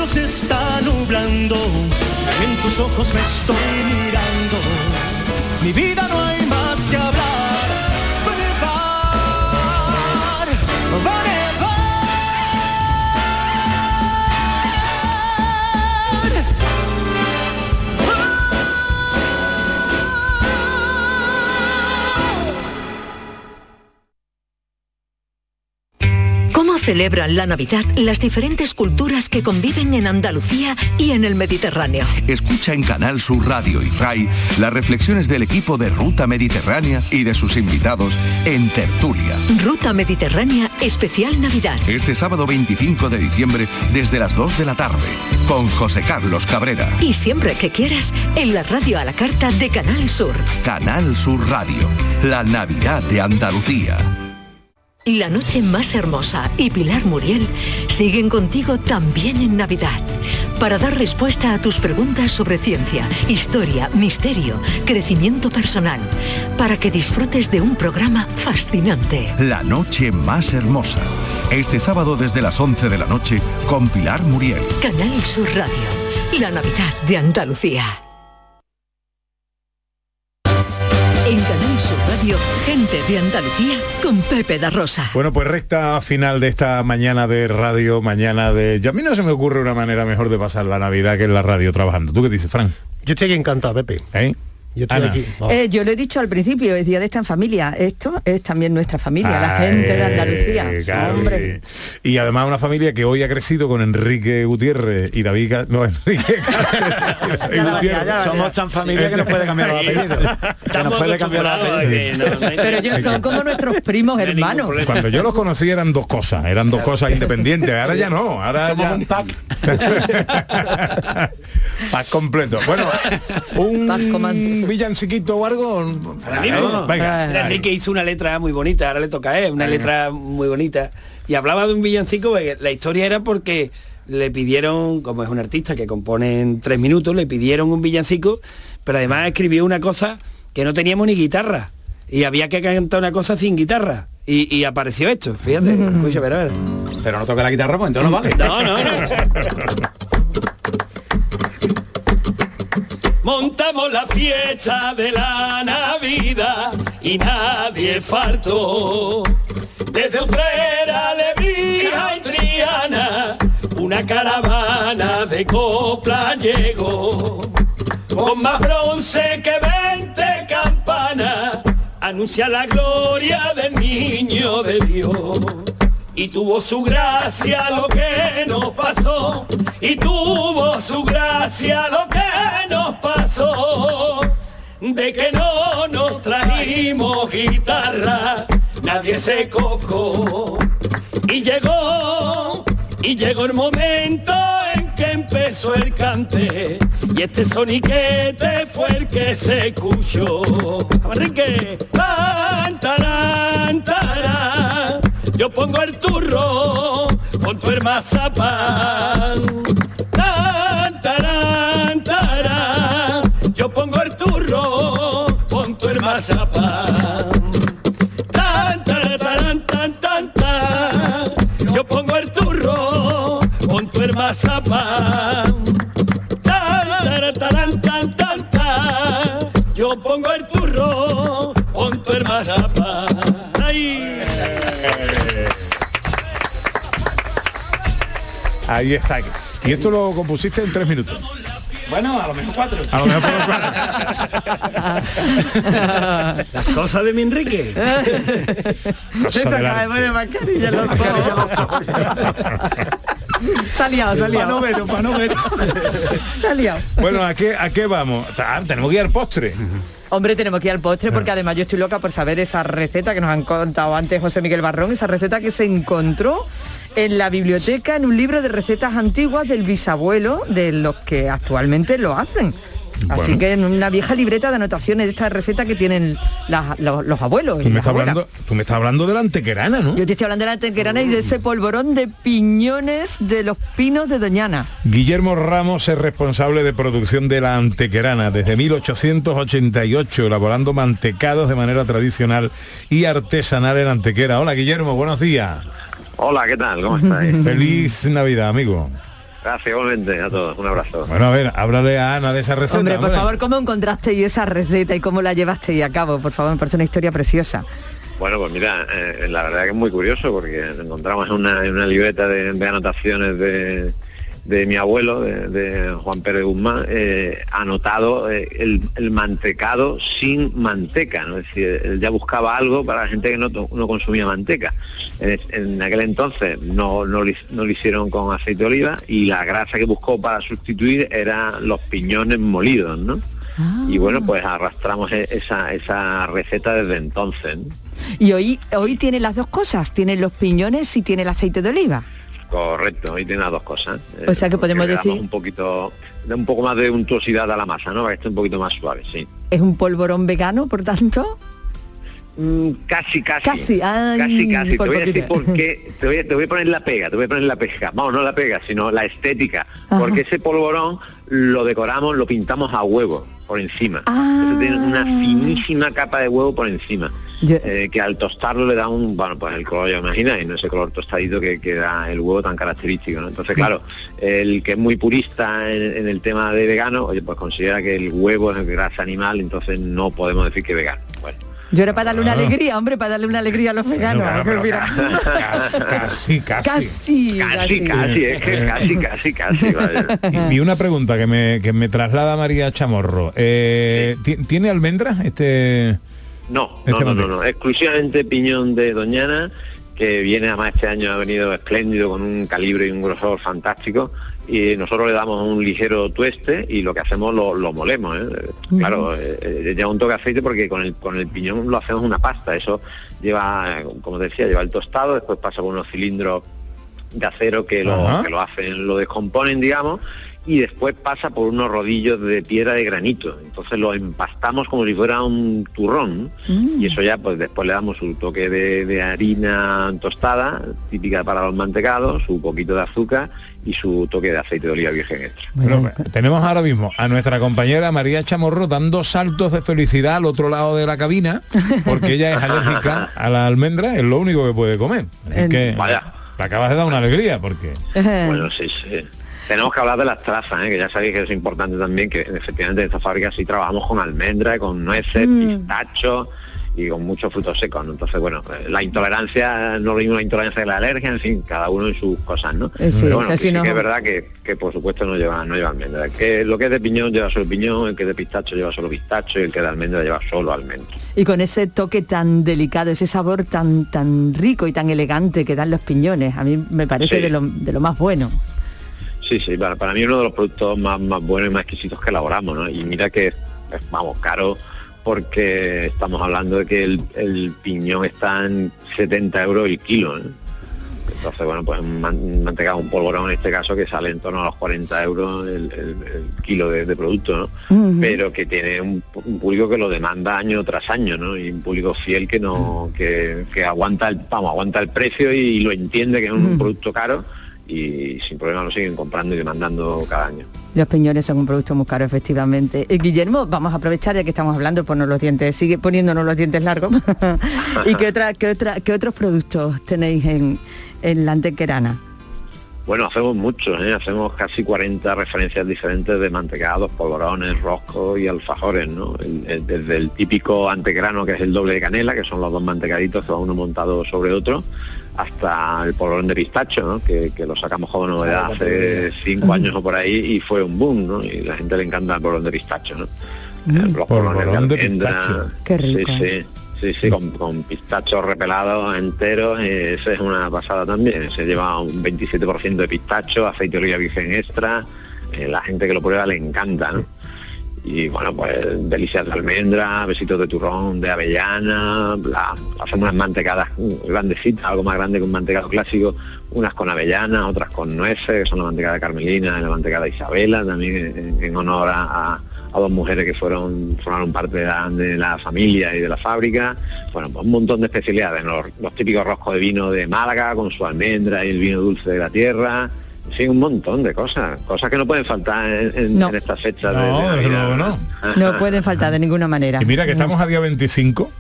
N: El cielo se está nublando, en tus ojos me estoy mirando. Mi vida no
C: celebran la Navidad las diferentes culturas que conviven en Andalucía y en el Mediterráneo?
B: Escucha en Canal Sur Radio y RAI las reflexiones del equipo de Ruta Mediterránea y de sus invitados en Tertulia.
C: Ruta Mediterránea Especial Navidad.
B: Este sábado 25 de diciembre desde las 2 de la tarde con José Carlos Cabrera.
C: Y siempre que quieras, en la radio a la carta de Canal Sur.
B: Canal Sur Radio, la Navidad de Andalucía.
C: La noche más hermosa y Pilar Muriel siguen contigo también en Navidad para dar respuesta a tus preguntas sobre ciencia, historia, misterio, crecimiento personal, para que disfrutes de un programa fascinante.
B: La noche más hermosa. Este sábado desde las 11 de la noche con Pilar Muriel.
C: Canal Sur Radio, la Navidad de Andalucía. Sur Radio, gente de Andalucía con Pepe da Rosa.
D: Bueno, pues recta final de esta mañana de radio, mañana de... Yo a mí no se me ocurre una manera mejor de pasar la Navidad que en la radio trabajando. ¿Tú qué dices, Fran?
F: Yo estoy encantado, Pepe.
D: ¿Eh?
F: Yo estoy
D: Ana.
F: aquí.
E: Eh, yo lo he dicho al principio, es día de esta en familia. Esto es también nuestra familia, la gente de Andalucía.
D: Claro,
E: Hombre.
D: sí. Y además una familia que hoy ha crecido con Enrique Gutiérrez y David... Ca- No, Enrique Gutiérrez.
I: Somos tan familia que nos puede cambiar los apellidos. Que nos puede cambiar los apellidos.
E: Pero ellos son como nuestros primos hermanos.
D: Cuando yo los conocí eran dos cosas, eran dos cosas independientes. Ahora ya no, ahora
I: Somos
D: ya...
I: un pack.
D: Pack completo. Bueno, un villanciquito o algo.
J: Amigo,
D: Venga.
J: Enrique hizo una letra muy bonita, ahora le toca a él, una
D: Venga.
J: letra muy bonita. Y hablaba de un villancico, porque la historia era porque le pidieron, como es un artista que compone en tres minutos, le pidieron un villancico, pero además escribió una cosa que no teníamos ni guitarra. Y había que cantar una cosa sin guitarra. Y, y apareció esto, fíjate, escucha, ver, a ver.
I: Pero no toca la guitarra, pues entonces no vale.
J: No, no, no. Montamos la fiesta de la Navidad y nadie faltó. Desde Utrera, Alegría y Triana, una caravana de copla llegó. Con más bronce que 20 campanas, anuncia la gloria del niño de Dios. Y tuvo su gracia lo que nos pasó. Y tuvo su gracia lo que nos pasó. De que no nos trajimos guitarra, nadie se cocó. Y llegó, y llegó el momento en que empezó el cante. Y este soniquete fue el que se escuchó. Pongo el turro, pon tu el mazapán.
D: Ahí está. Y esto lo compusiste en tres minutos.
J: Bueno, a lo mejor cuatro.
D: A lo mejor fueron
J: Las cosas de mi Enrique.
D: Cosa
E: de mascarilla en los ojos. Liado, liado. liado.
D: Bueno, ¿a qué, ¿a qué vamos? Ah, tenemos que ir al postre.
E: Hombre, tenemos que ir al postre porque además yo estoy loca por saber esa receta que nos han contado antes José Miguel Barrón, esa receta que se encontró en la biblioteca en un libro de recetas antiguas del bisabuelo de los que actualmente lo hacen. Así que en una vieja libreta de anotaciones de esta receta que tienen las- los, los abuelos.
D: Tú me, estás hablando, tú me estás hablando de la antequerana, ¿no?
E: Yo te estoy hablando de la tequerana y de ese polvorón de piñones de los pinos de Doñana.
D: Guillermo Ramos es responsable de producción de la antequerana desde 1888, elaborando mantecados de manera tradicional y artesanal en Antequera. Hola Guillermo, buenos días.
O: Hola, ¿qué tal? ¿Cómo estáis?
D: Feliz Navidad, amigo.
O: Gracias igualmente a todos. Un abrazo.
D: Bueno, a ver, háblale a Ana de esa receta.
E: Hombre, por
D: hombre.
E: favor, ¿cómo encontraste esa receta y cómo la llevaste a cabo? Por favor, me parece una historia preciosa.
O: Bueno, pues mira, eh, la verdad que es muy curioso porque encontramos en una, una libreta de, de anotaciones de, de mi abuelo, de, de Juan Pérez Guzmán, eh, anotado eh, el, el mantecado sin manteca, ¿no? Es decir, él ya buscaba algo para la gente que no, no consumía manteca. En, aquel entonces no, no, lo, hi- no lo hicieron con aceite de oliva y la grasa que buscó para sustituir eran los piñones molidos, ¿no? Y bueno, pues arrastramos e- esa, esa receta desde entonces. ¿no?
E: Y hoy, hoy tiene las dos cosas, tiene los piñones y tiene el aceite de oliva.
O: Correcto, hoy tiene las dos cosas. ¿eh?
E: O sea que podemos
O: le damos
E: decir-
O: un poquito, da un poco más de untuosidad a la masa, ¿no? Para que esté un poquito más suave, sí.
E: Es un polvorón vegano, por tanto.
O: Mm, Casi, casi.
E: Casi, ay,
O: casi, casi. Te
E: por
O: voy a decir por qué. Te voy, a, te voy a poner la pega, te voy a poner la pega. Vamos, no la pega, sino la estética.
E: Ajá.
O: Porque ese polvorón lo decoramos, lo pintamos a huevo por encima.
E: Ah.
O: Eso tiene una finísima capa de huevo por encima.
E: Yo-
O: eh, que al tostarlo le da un, bueno, pues el color, ya imagináis, ¿no? Ese color tostadito que, que da el huevo tan característico, ¿no? Entonces, claro, el que es muy purista en, en el tema de vegano, oye, pues considera que el huevo es grasa animal, entonces no podemos decir que vegano. Bueno,
E: Yo era para darle una alegría, hombre, para darle una alegría a los veganos.
D: Bueno,
E: ¿no?
D: pero
E: Mira.
D: Casi, casi, casi.
E: Casi,
O: casi, casi, es que casi, casi, casi, vaya.
D: Y una pregunta que me, que me traslada María Chamorro. Eh, ¿ti- ¿Tiene almendras este...?
O: No,
D: Este
O: no, no, no, no, exclusivamente piñón de Doñana, que viene además este año ha venido espléndido con un calibre y un grosor fantástico y nosotros le damos un ligero tueste y lo que hacemos lo, lo molemos, ¿eh? claro, eh, eh, lleva un toque de aceite porque con el, con el piñón lo hacemos una pasta, eso lleva, como decía, lleva el tostado, después pasa por unos cilindros de acero que lo, que lo hacen, lo descomponen, digamos, y después pasa por unos rodillos de piedra de granito. Entonces lo empastamos como si fuera un turrón y eso ya pues después le damos su toque de, de harina tostada, típica para los mantecados, su poquito de azúcar y su toque de aceite de oliva virgen extra.
D: Bueno, tenemos ahora mismo a nuestra compañera María Chamorro dando saltos de felicidad al otro lado de la cabina porque ella es alérgica a la almendra, es lo único que puede comer. Así que
O: Vaya.
D: le acabas de dar una alegría porque...
O: Bueno, sí, sí. Tenemos que hablar de las trazas, ¿eh? que ya sabéis que es importante también, que efectivamente en esta fábrica sí trabajamos con almendra, con nueces,
E: Mm.
O: pistacho y con muchos frutos secos, ¿no? Entonces, bueno, eh, la intolerancia, no lo mismo la intolerancia de la alergia, en fin, cada uno en sus cosas, ¿no?
E: Eh, sí,
O: Pero bueno,
E: o sea,
O: sí,
E: si
O: sí
E: no-
O: que es verdad que, que por supuesto no lleva, no lleva almendra. Que lo que es de piñón lleva solo piñón, el que es de pistacho lleva solo pistacho y el que es de almendra lleva solo almendra.
E: Y con ese toque tan delicado, ese sabor tan tan rico y tan elegante que dan los piñones, a mí me parece
O: Sí.
E: de, lo, de lo más bueno.
O: Sí, sí, para, para mí uno de los productos más, más buenos y más exquisitos que elaboramos, ¿no? Y mira que es, vamos, caro porque estamos hablando de que el, el piñón está en 70 euros el kilo, ¿no? Entonces, bueno, pues un man- un mantecado, un polvorón en este caso que sale en torno a los 40 euros el, el- el kilo de, de producto, ¿no? Pero que tiene un, un público que lo demanda año tras año, ¿no? Y un público fiel que no, que, que aguanta el, vamos, aguanta el precio y lo entiende que es un producto caro y sin problema lo siguen comprando y demandando cada año.
E: Los piñones son un producto muy caro, efectivamente. Eh, Guillermo, vamos a aprovechar ya que estamos hablando, ponernos los dientes, sigue poniéndonos los dientes largos. ¿Y qué, otra, qué, otra, qué otros productos tenéis en, en la antequerana?
O: Bueno, hacemos muchos, ¿eh? hacemos casi 40 referencias diferentes de mantecados, polvorones, roscos y alfajores, ¿no? El- el- desde el típico antegrano que es el doble de canela, que son los dos mantecaditos, uno montado sobre otro, hasta el polvorón de pistacho, ¿no? que, que lo sacamos como novedad hace cinco años o por ahí y fue un boom, ¿no? Y la gente le encanta el polvorón de pistacho, ¿no? Eh, los polvorones
D: de pistacho.
E: Qué rico.
O: Sí, sí. Sí, sí, con, con pistachos repelados enteros, eh, esa es una pasada también. Se lleva un 27% de pistacho, aceite de oliva virgen extra, eh, la gente que lo prueba le encanta, ¿no? Y bueno, pues delicias de almendra, besitos de turrón, de avellana, la- hacemos unas mantecadas grandecitas, algo más grande que un mantecado clásico, unas con avellana, otras con nueces, que son la mantecada de Carmelina la mantecada Isabela, también en, honor a, a- dos mujeres que fueron formaron parte de la, de la familia y de la fábrica. Bueno, pues un montón de especialidades, los, los típicos roscos de vino de Málaga con su almendra y el vino dulce de la tierra. Sí, un montón de cosas, cosas que no pueden faltar en, en-
E: No.
O: en estas fechas de-
D: No,
O: de, Navidad,
D: luego no.
E: No pueden faltar de ninguna manera.
D: Y mira que estamos a día 25,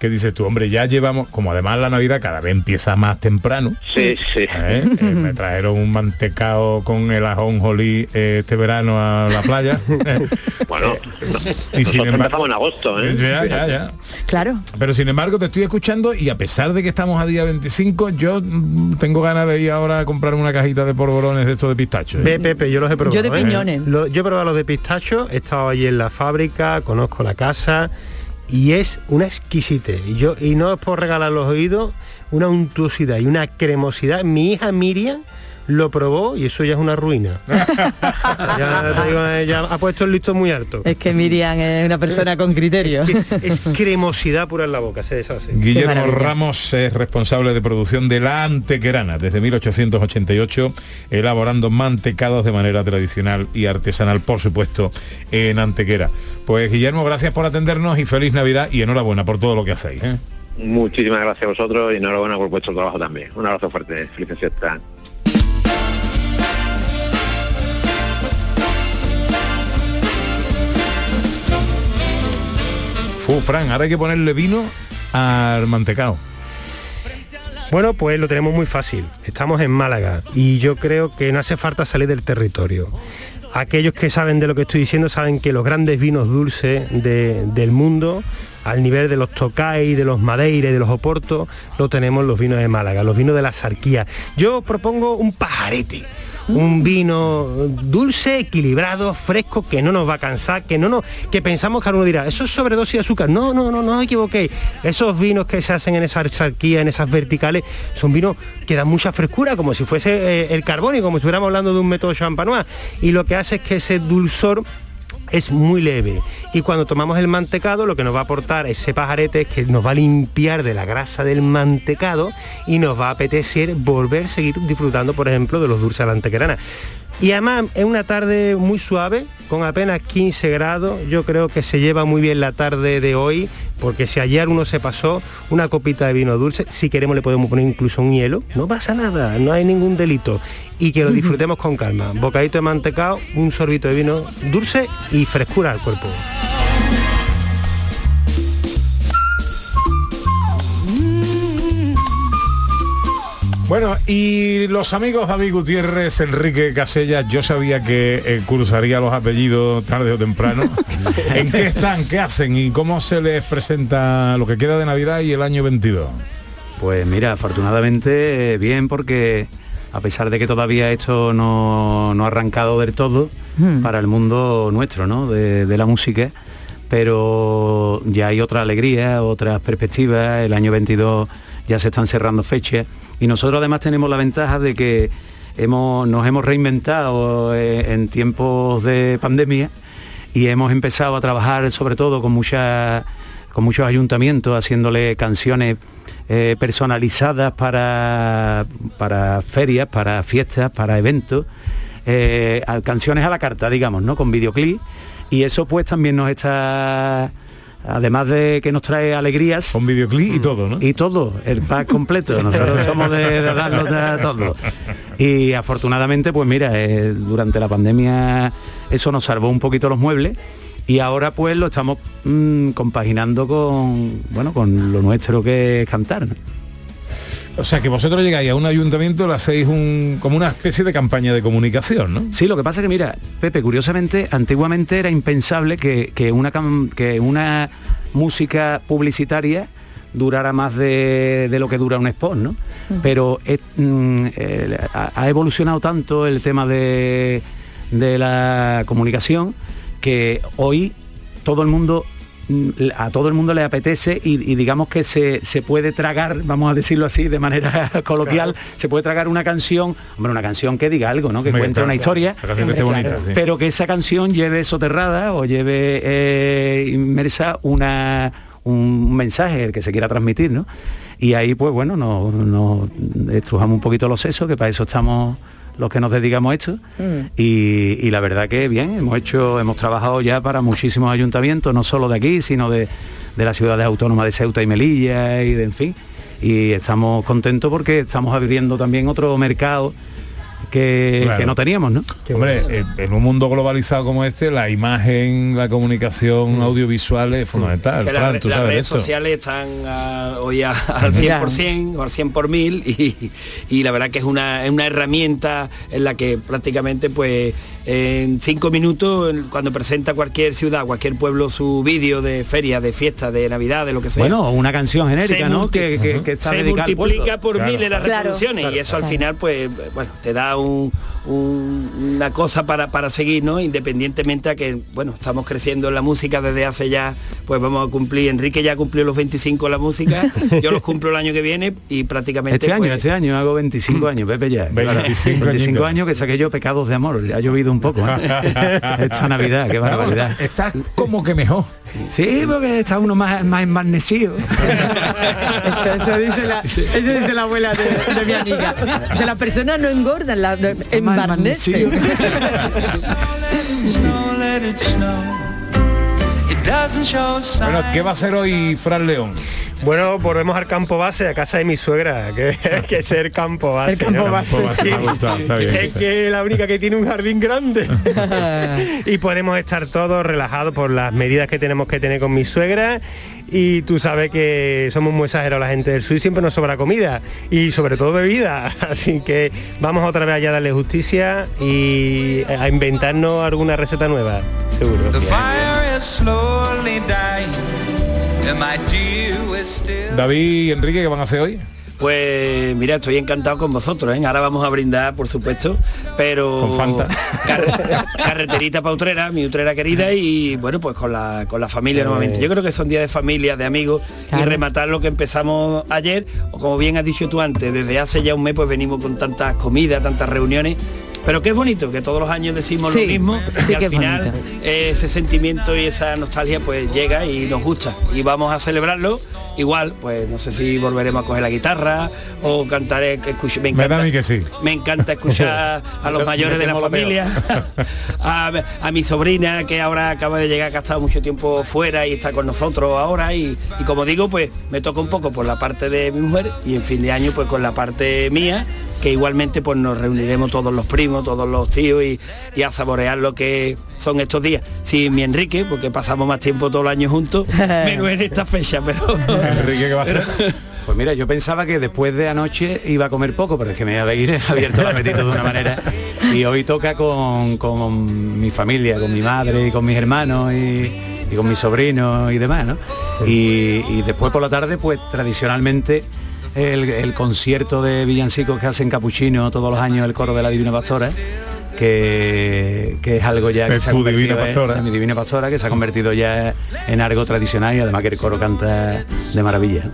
D: que dices tú, hombre, ya llevamos, como además la Navidad cada vez empieza más temprano.
O: Sí, sí.
D: ¿eh? Eh, me trajeron un mantecao con el ajonjolí eh, este verano a la playa.
O: Bueno,
D: y sin embargo,
O: en agosto, ¿eh?
D: ya, ya, ya.
E: Claro.
D: Pero sin embargo te estoy escuchando y a pesar de que estamos a día 25, yo mm, tengo ganas de ir ahora a comprar una cajita de polvorones de estos de pistacho. ¿eh?
F: Ve, Pepe, yo los he probado.
E: Yo de
F: ¿eh?
E: piñones.
F: Lo- yo he probado los de pistacho, he estado allí en la fábrica, conozco la casa y es una exquisitez. Y Yo, y no es por regalar los oídos, una untuosidad y una cremosidad. Mi hija Miriam lo probó y eso ya es una ruina. ya, te digo, eh, ya ha puesto el listo muy alto.
E: Es que Miriam es una persona con criterio.
F: Es, es cremosidad pura en la boca, se deshace.
D: Guillermo. Ramos es responsable de producción de la Antequerana desde 1888, elaborando mantecados de manera tradicional y artesanal, por supuesto, en Antequera. Pues Guillermo, gracias por atendernos y feliz Navidad y enhorabuena por todo lo que hacéis. ¿eh?
O: Muchísimas gracias a vosotros y enhorabuena por vuestro trabajo también. Un abrazo fuerte, felices fiestas.
D: Fran, ahora hay que ponerle vino al mantecao.
F: Bueno, pues lo tenemos muy fácil. Estamos en Málaga y yo creo que no hace falta salir del territorio. Aquellos que saben de lo que estoy diciendo saben que los grandes vinos dulces de- del mundo, al nivel de los Tocay, de los Madeira y de los Oporto, lo tenemos los vinos de Málaga, los vinos de la Sarquía. Yo propongo un pajarete. Un vino dulce, equilibrado, fresco, que no nos va a cansar, que no nos, que pensamos que alguno dirá, eso es sobredosis de azúcar. No, no, no, no os equivoquéis. Esos vinos que se hacen en esa sarquía, en esas verticales, son vinos que dan mucha frescura, como si fuese eh, el carbón y como si estuviéramos hablando de un método champanois. Y lo que hace es que ese dulzor es muy leve. Y cuando tomamos el mantecado lo que nos va a aportar ese pajarete es que nos va a limpiar de la grasa del mantecado y nos va a apetecer volver a seguir disfrutando por ejemplo de los dulces a la antequerana y además es una tarde muy suave con apenas 15 grados. Yo creo que se lleva muy bien la tarde de hoy porque si ayer uno se pasó una copita de vino dulce si queremos le podemos poner incluso un hielo no pasa nada no hay ningún delito. Y que lo disfrutemos con calma. Bocadito de mantecado un sorbito de vino dulce y frescura al cuerpo
D: Bueno, y los amigos David Gutiérrez, Enrique Casellas, yo sabía que eh, cruzaría los apellidos tarde o temprano. ¿En qué están? ¿Qué hacen? ¿Y cómo se les presenta lo que queda de Navidad y el año 22?
I: Pues mira, afortunadamente eh, bien porque a pesar de que todavía esto no, no ha arrancado del todo
E: Hmm.
I: para el mundo nuestro, ¿no? De, de la música, pero ya hay otra alegría, otras perspectivas, el año 22 ya se están cerrando fechas y nosotros además tenemos la ventaja de que hemos, nos hemos reinventado eh, en tiempos de pandemia y hemos empezado a trabajar sobre todo con muchas con muchos ayuntamientos haciéndole canciones eh, personalizadas para, para ferias, para fiestas, para eventos, eh, canciones a la carta, digamos, ¿no? Con videoclip. Y eso pues también nos está, además de que nos trae alegrías.
D: Con videoclip y todo, ¿no?
I: Y todo, el pack completo. Nosotros somos de, de darlo a todo. Y afortunadamente, pues mira, eh, durante la pandemia eso nos salvó un poquito los muebles y ahora pues lo estamos mm, compaginando con bueno con lo nuestro que es cantar. ¿no?
D: O sea, que vosotros llegáis a un ayuntamiento, le hacéis un, como una especie de campaña de comunicación, ¿no?
I: Sí, lo que pasa que mira, Pepe, curiosamente, antiguamente era impensable que, que una, cam- que una música publicitaria durara más de, de lo que dura un spot, ¿no? Pero es- mm, eh, ha, ha evolucionado tanto el tema de, de la comunicación que hoy todo el mundo a todo el mundo le apetece y, y digamos que se, se puede tragar, vamos a decirlo así de manera coloquial, se puede tragar una canción, hombre, una canción que diga algo, ¿no? Que cuente una historia,
D: la canción que esté bonita, sí.
I: pero que esa canción lleve soterrada o lleve eh, inmersa una, un mensaje el que se quiera transmitir, ¿no? Y ahí, pues bueno, nos, nos estrujamos un poquito los sesos, que para eso estamos los que nos dedicamos a esto. Y, y la verdad que bien, hemos hecho, hemos trabajado ya para muchísimos ayuntamientos, no solo de aquí, sino de, de las ciudades autónomas de Ceuta y Melilla y de en fin. Y estamos contentos porque estamos abriendo también otro mercado que,
D: Claro.
I: que no teníamos, ¿no?
D: Hombre, eh, en un mundo globalizado como este, la imagen, la comunicación audiovisual es fundamental.
J: que
D: Fran,
J: las,
D: tú
J: las
D: sabes
J: redes
D: esto.
J: sociales están ah, hoy a- al 100% o al 100 por mil y, y la verdad que es una, es una herramienta en la que prácticamente pues en cinco minutos cuando presenta cualquier ciudad, cualquier pueblo su vídeo de feria, de fiesta, de navidad, de lo que sea.
I: Bueno, una canción genérica,
J: se
I: ¿no? Que, que- que está
J: se multiplica por
I: Claro.
J: miles las
I: Claro,
J: reproducciones
I: claro,
J: y eso al final pues bueno te da un- un- una cosa para, para seguir no independientemente a que bueno estamos creciendo en la música desde hace ya pues vamos a cumplir Enrique ya cumplió los 25 en la música yo los cumplo el año que viene y prácticamente
I: Este año,
J: pues,
I: este año hago 25 años, Pepe ya.
D: 25
I: 25 años que saqué yo pecados de amor, ya ha llovido un poco. ¿eh? Esta Navidad, qué barbaridad.
D: Estás como que mejor.
I: Sí, porque está uno más, más enmarnecido.
E: Eso, eso dice la, eso dice la abuela de, de mi amiga. Dice, la persona no engorda, la no,
D: Bueno, ¿qué va a hacer hoy Fran León?
F: Bueno, volvemos al campo base, a casa de mi suegra, que, que es el campo base.
E: El campo
F: ¿no?
E: base.
D: Gustado, está bien,
F: es que es la única que tiene un jardín grande. y podemos estar todos relajados por las medidas que tenemos que tener con mi suegra. Y tú sabes que somos muy exagerados la gente del sur y siempre nos sobra comida y sobre todo bebida. Así que vamos otra vez allá a darle justicia y a inventarnos alguna receta nueva, seguro.
D: David y Enrique, ¿qué van a hacer hoy?
J: Pues mira, estoy encantado con vosotros, ¿eh? Ahora vamos a brindar, por supuesto, pero...
D: Con Fanta.
J: Car- carreterita pa' Utrera, mi Utrera querida, y bueno, pues con la, con la familia nuevamente. Yo creo que son días de familia, de amigos, y rematar lo que empezamos ayer, o como bien has dicho tú antes, desde hace ya un mes pues venimos con tantas comidas, tantas reuniones, pero que es bonito, que todos los años decimos
E: Sí,
J: lo mismo,
E: sí
J: y al final eh, ese sentimiento y esa nostalgia pues llega y nos gusta y vamos a celebrarlo igual pues no sé si volveremos a coger la guitarra o cantaré que escuche me
D: Me da
J: encanta
D: a mí que sí.
J: me encanta escuchar a los mayores de la familia a, a mi sobrina que ahora acaba de llegar que ha estado mucho tiempo fuera y está con nosotros ahora y, y como digo pues me toca un poco por la parte de mi mujer y en fin de año pues con la parte mía que igualmente pues nos reuniremos todos los primos, todos los tíos y, y a saborear lo que son estos días. Sin mi Enrique, porque pasamos más tiempo todo el año juntos, menos en esta fecha, pero
D: Enrique, ¿qué va a hacer?
I: Pues mira, yo pensaba que después de anoche iba a comer poco, pero es que me había abierto el apetito de una manera. Y hoy toca con, con mi familia, con mi madre y con mis hermanos y, y con mis sobrinos y demás, ¿no? Y, y después por la tarde, pues tradicionalmente el, el concierto de villancicos que hacen Capuchino todos los años el coro de la Divina Pastora que, que es algo ya que
D: Es
I: se ha
D: Divina
I: en-
D: Pastora.
I: en mi divina pastora que se ha convertido ya en algo tradicional y además que el coro canta de maravilla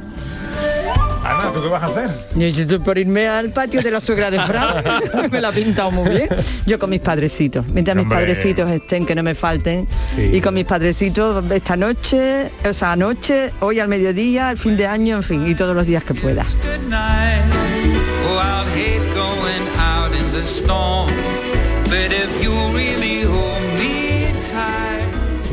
D: Ana, ¿tú qué vas a hacer?
E: Yo estoy por irme al patio de la suegra de Fran, me la ha pintado muy bien. Yo con mis padrecitos, mientras mis padrecitos estén, que no me falten.
D: Sí.
E: Y con mis padrecitos esta noche, o sea, anoche, hoy al mediodía, al fin de año, en fin, y todos los días que pueda.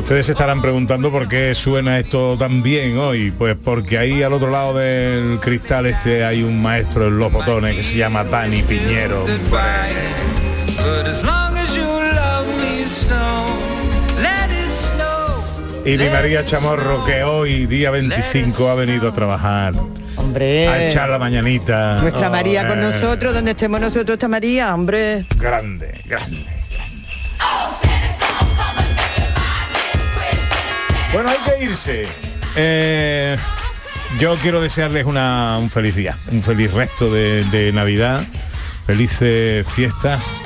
D: Ustedes se estarán preguntando por qué suena esto tan bien hoy. Pues porque ahí al otro lado del cristal este hay un maestro en los botones que se llama Dani Piñero. Y mi María Chamorro que hoy, día 25, ha venido a trabajar.
E: Hombre.
D: A echar la mañanita.
E: Nuestra María con
D: Eh,
E: nosotros, donde estemos nosotros está María, hombre.
D: Grande, grande. Bueno, hay que irse. Eh, yo quiero desearles una, un feliz día, un feliz resto de, Navidad, felices fiestas,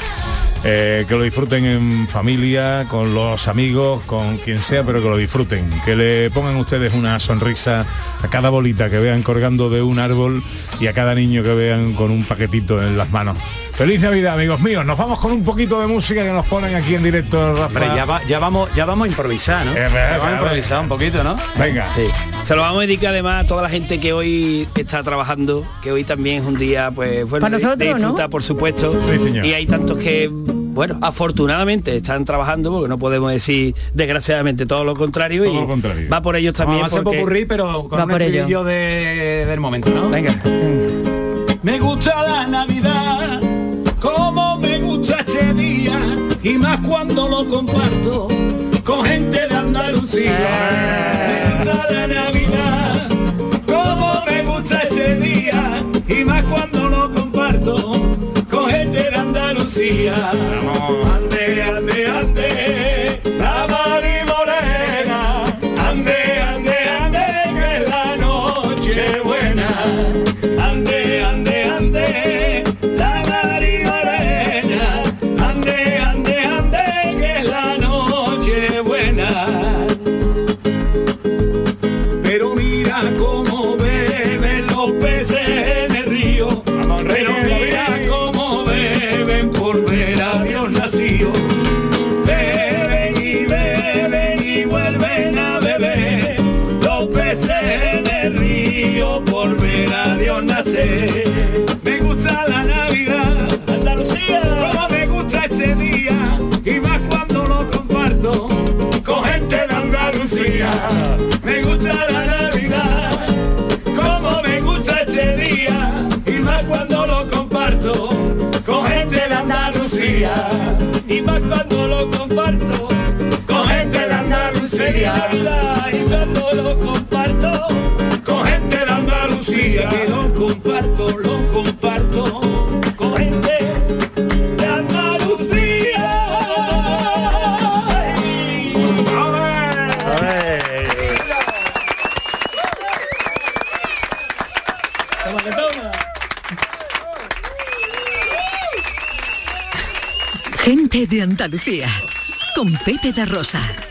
D: eh, que lo disfruten en familia, con los amigos, con quien sea, pero que lo disfruten, que le pongan ustedes una sonrisa a cada bolita que vean colgando de un árbol y a cada niño que vean con un paquetito en las manos. Feliz Navidad, amigos míos. Nos vamos con un poquito de música que nos ponen aquí en directo, Rafa.
I: Hombre, ya, va- ya vamos ya vamos a improvisar ¿no?
D: Eh,
I: Ya vamos a improvisar un poquito ¿no?
D: Venga.
I: sí
P: Se lo vamos a dedicar además a toda la gente que hoy está trabajando, que hoy también es un día, pues, bueno,
E: Para
P: de-
E: nosotros,
P: de
E: ¿no?
P: disfrutar, por supuesto.
D: Sí, señor.
P: y hay tantos que, bueno, afortunadamente están trabajando, porque no podemos decir desgraciadamente todo lo contrario.
D: Todo
P: y
D: lo contrario.
P: Va por ellos también.
I: Vamos a hacer
P: porque-
I: popurrí, pero con
E: Va
I: un
E: por ello.
I: de, del momento ¿no?
P: Venga.
J: Me gusta la Navidad, como me gusta este día, y más cuando lo comparto con gente de Andalucía. Me gusta la Navidad, como me gusta este día, y más cuando lo comparto con gente de Andalucía. Ande, ande, ande, Y más cuando lo comparto con gente de Andalucía. Y cuando lo comparto con gente de Andalucía. Que lo comparto, de Andalucía.
C: Con Pepe da Rosa.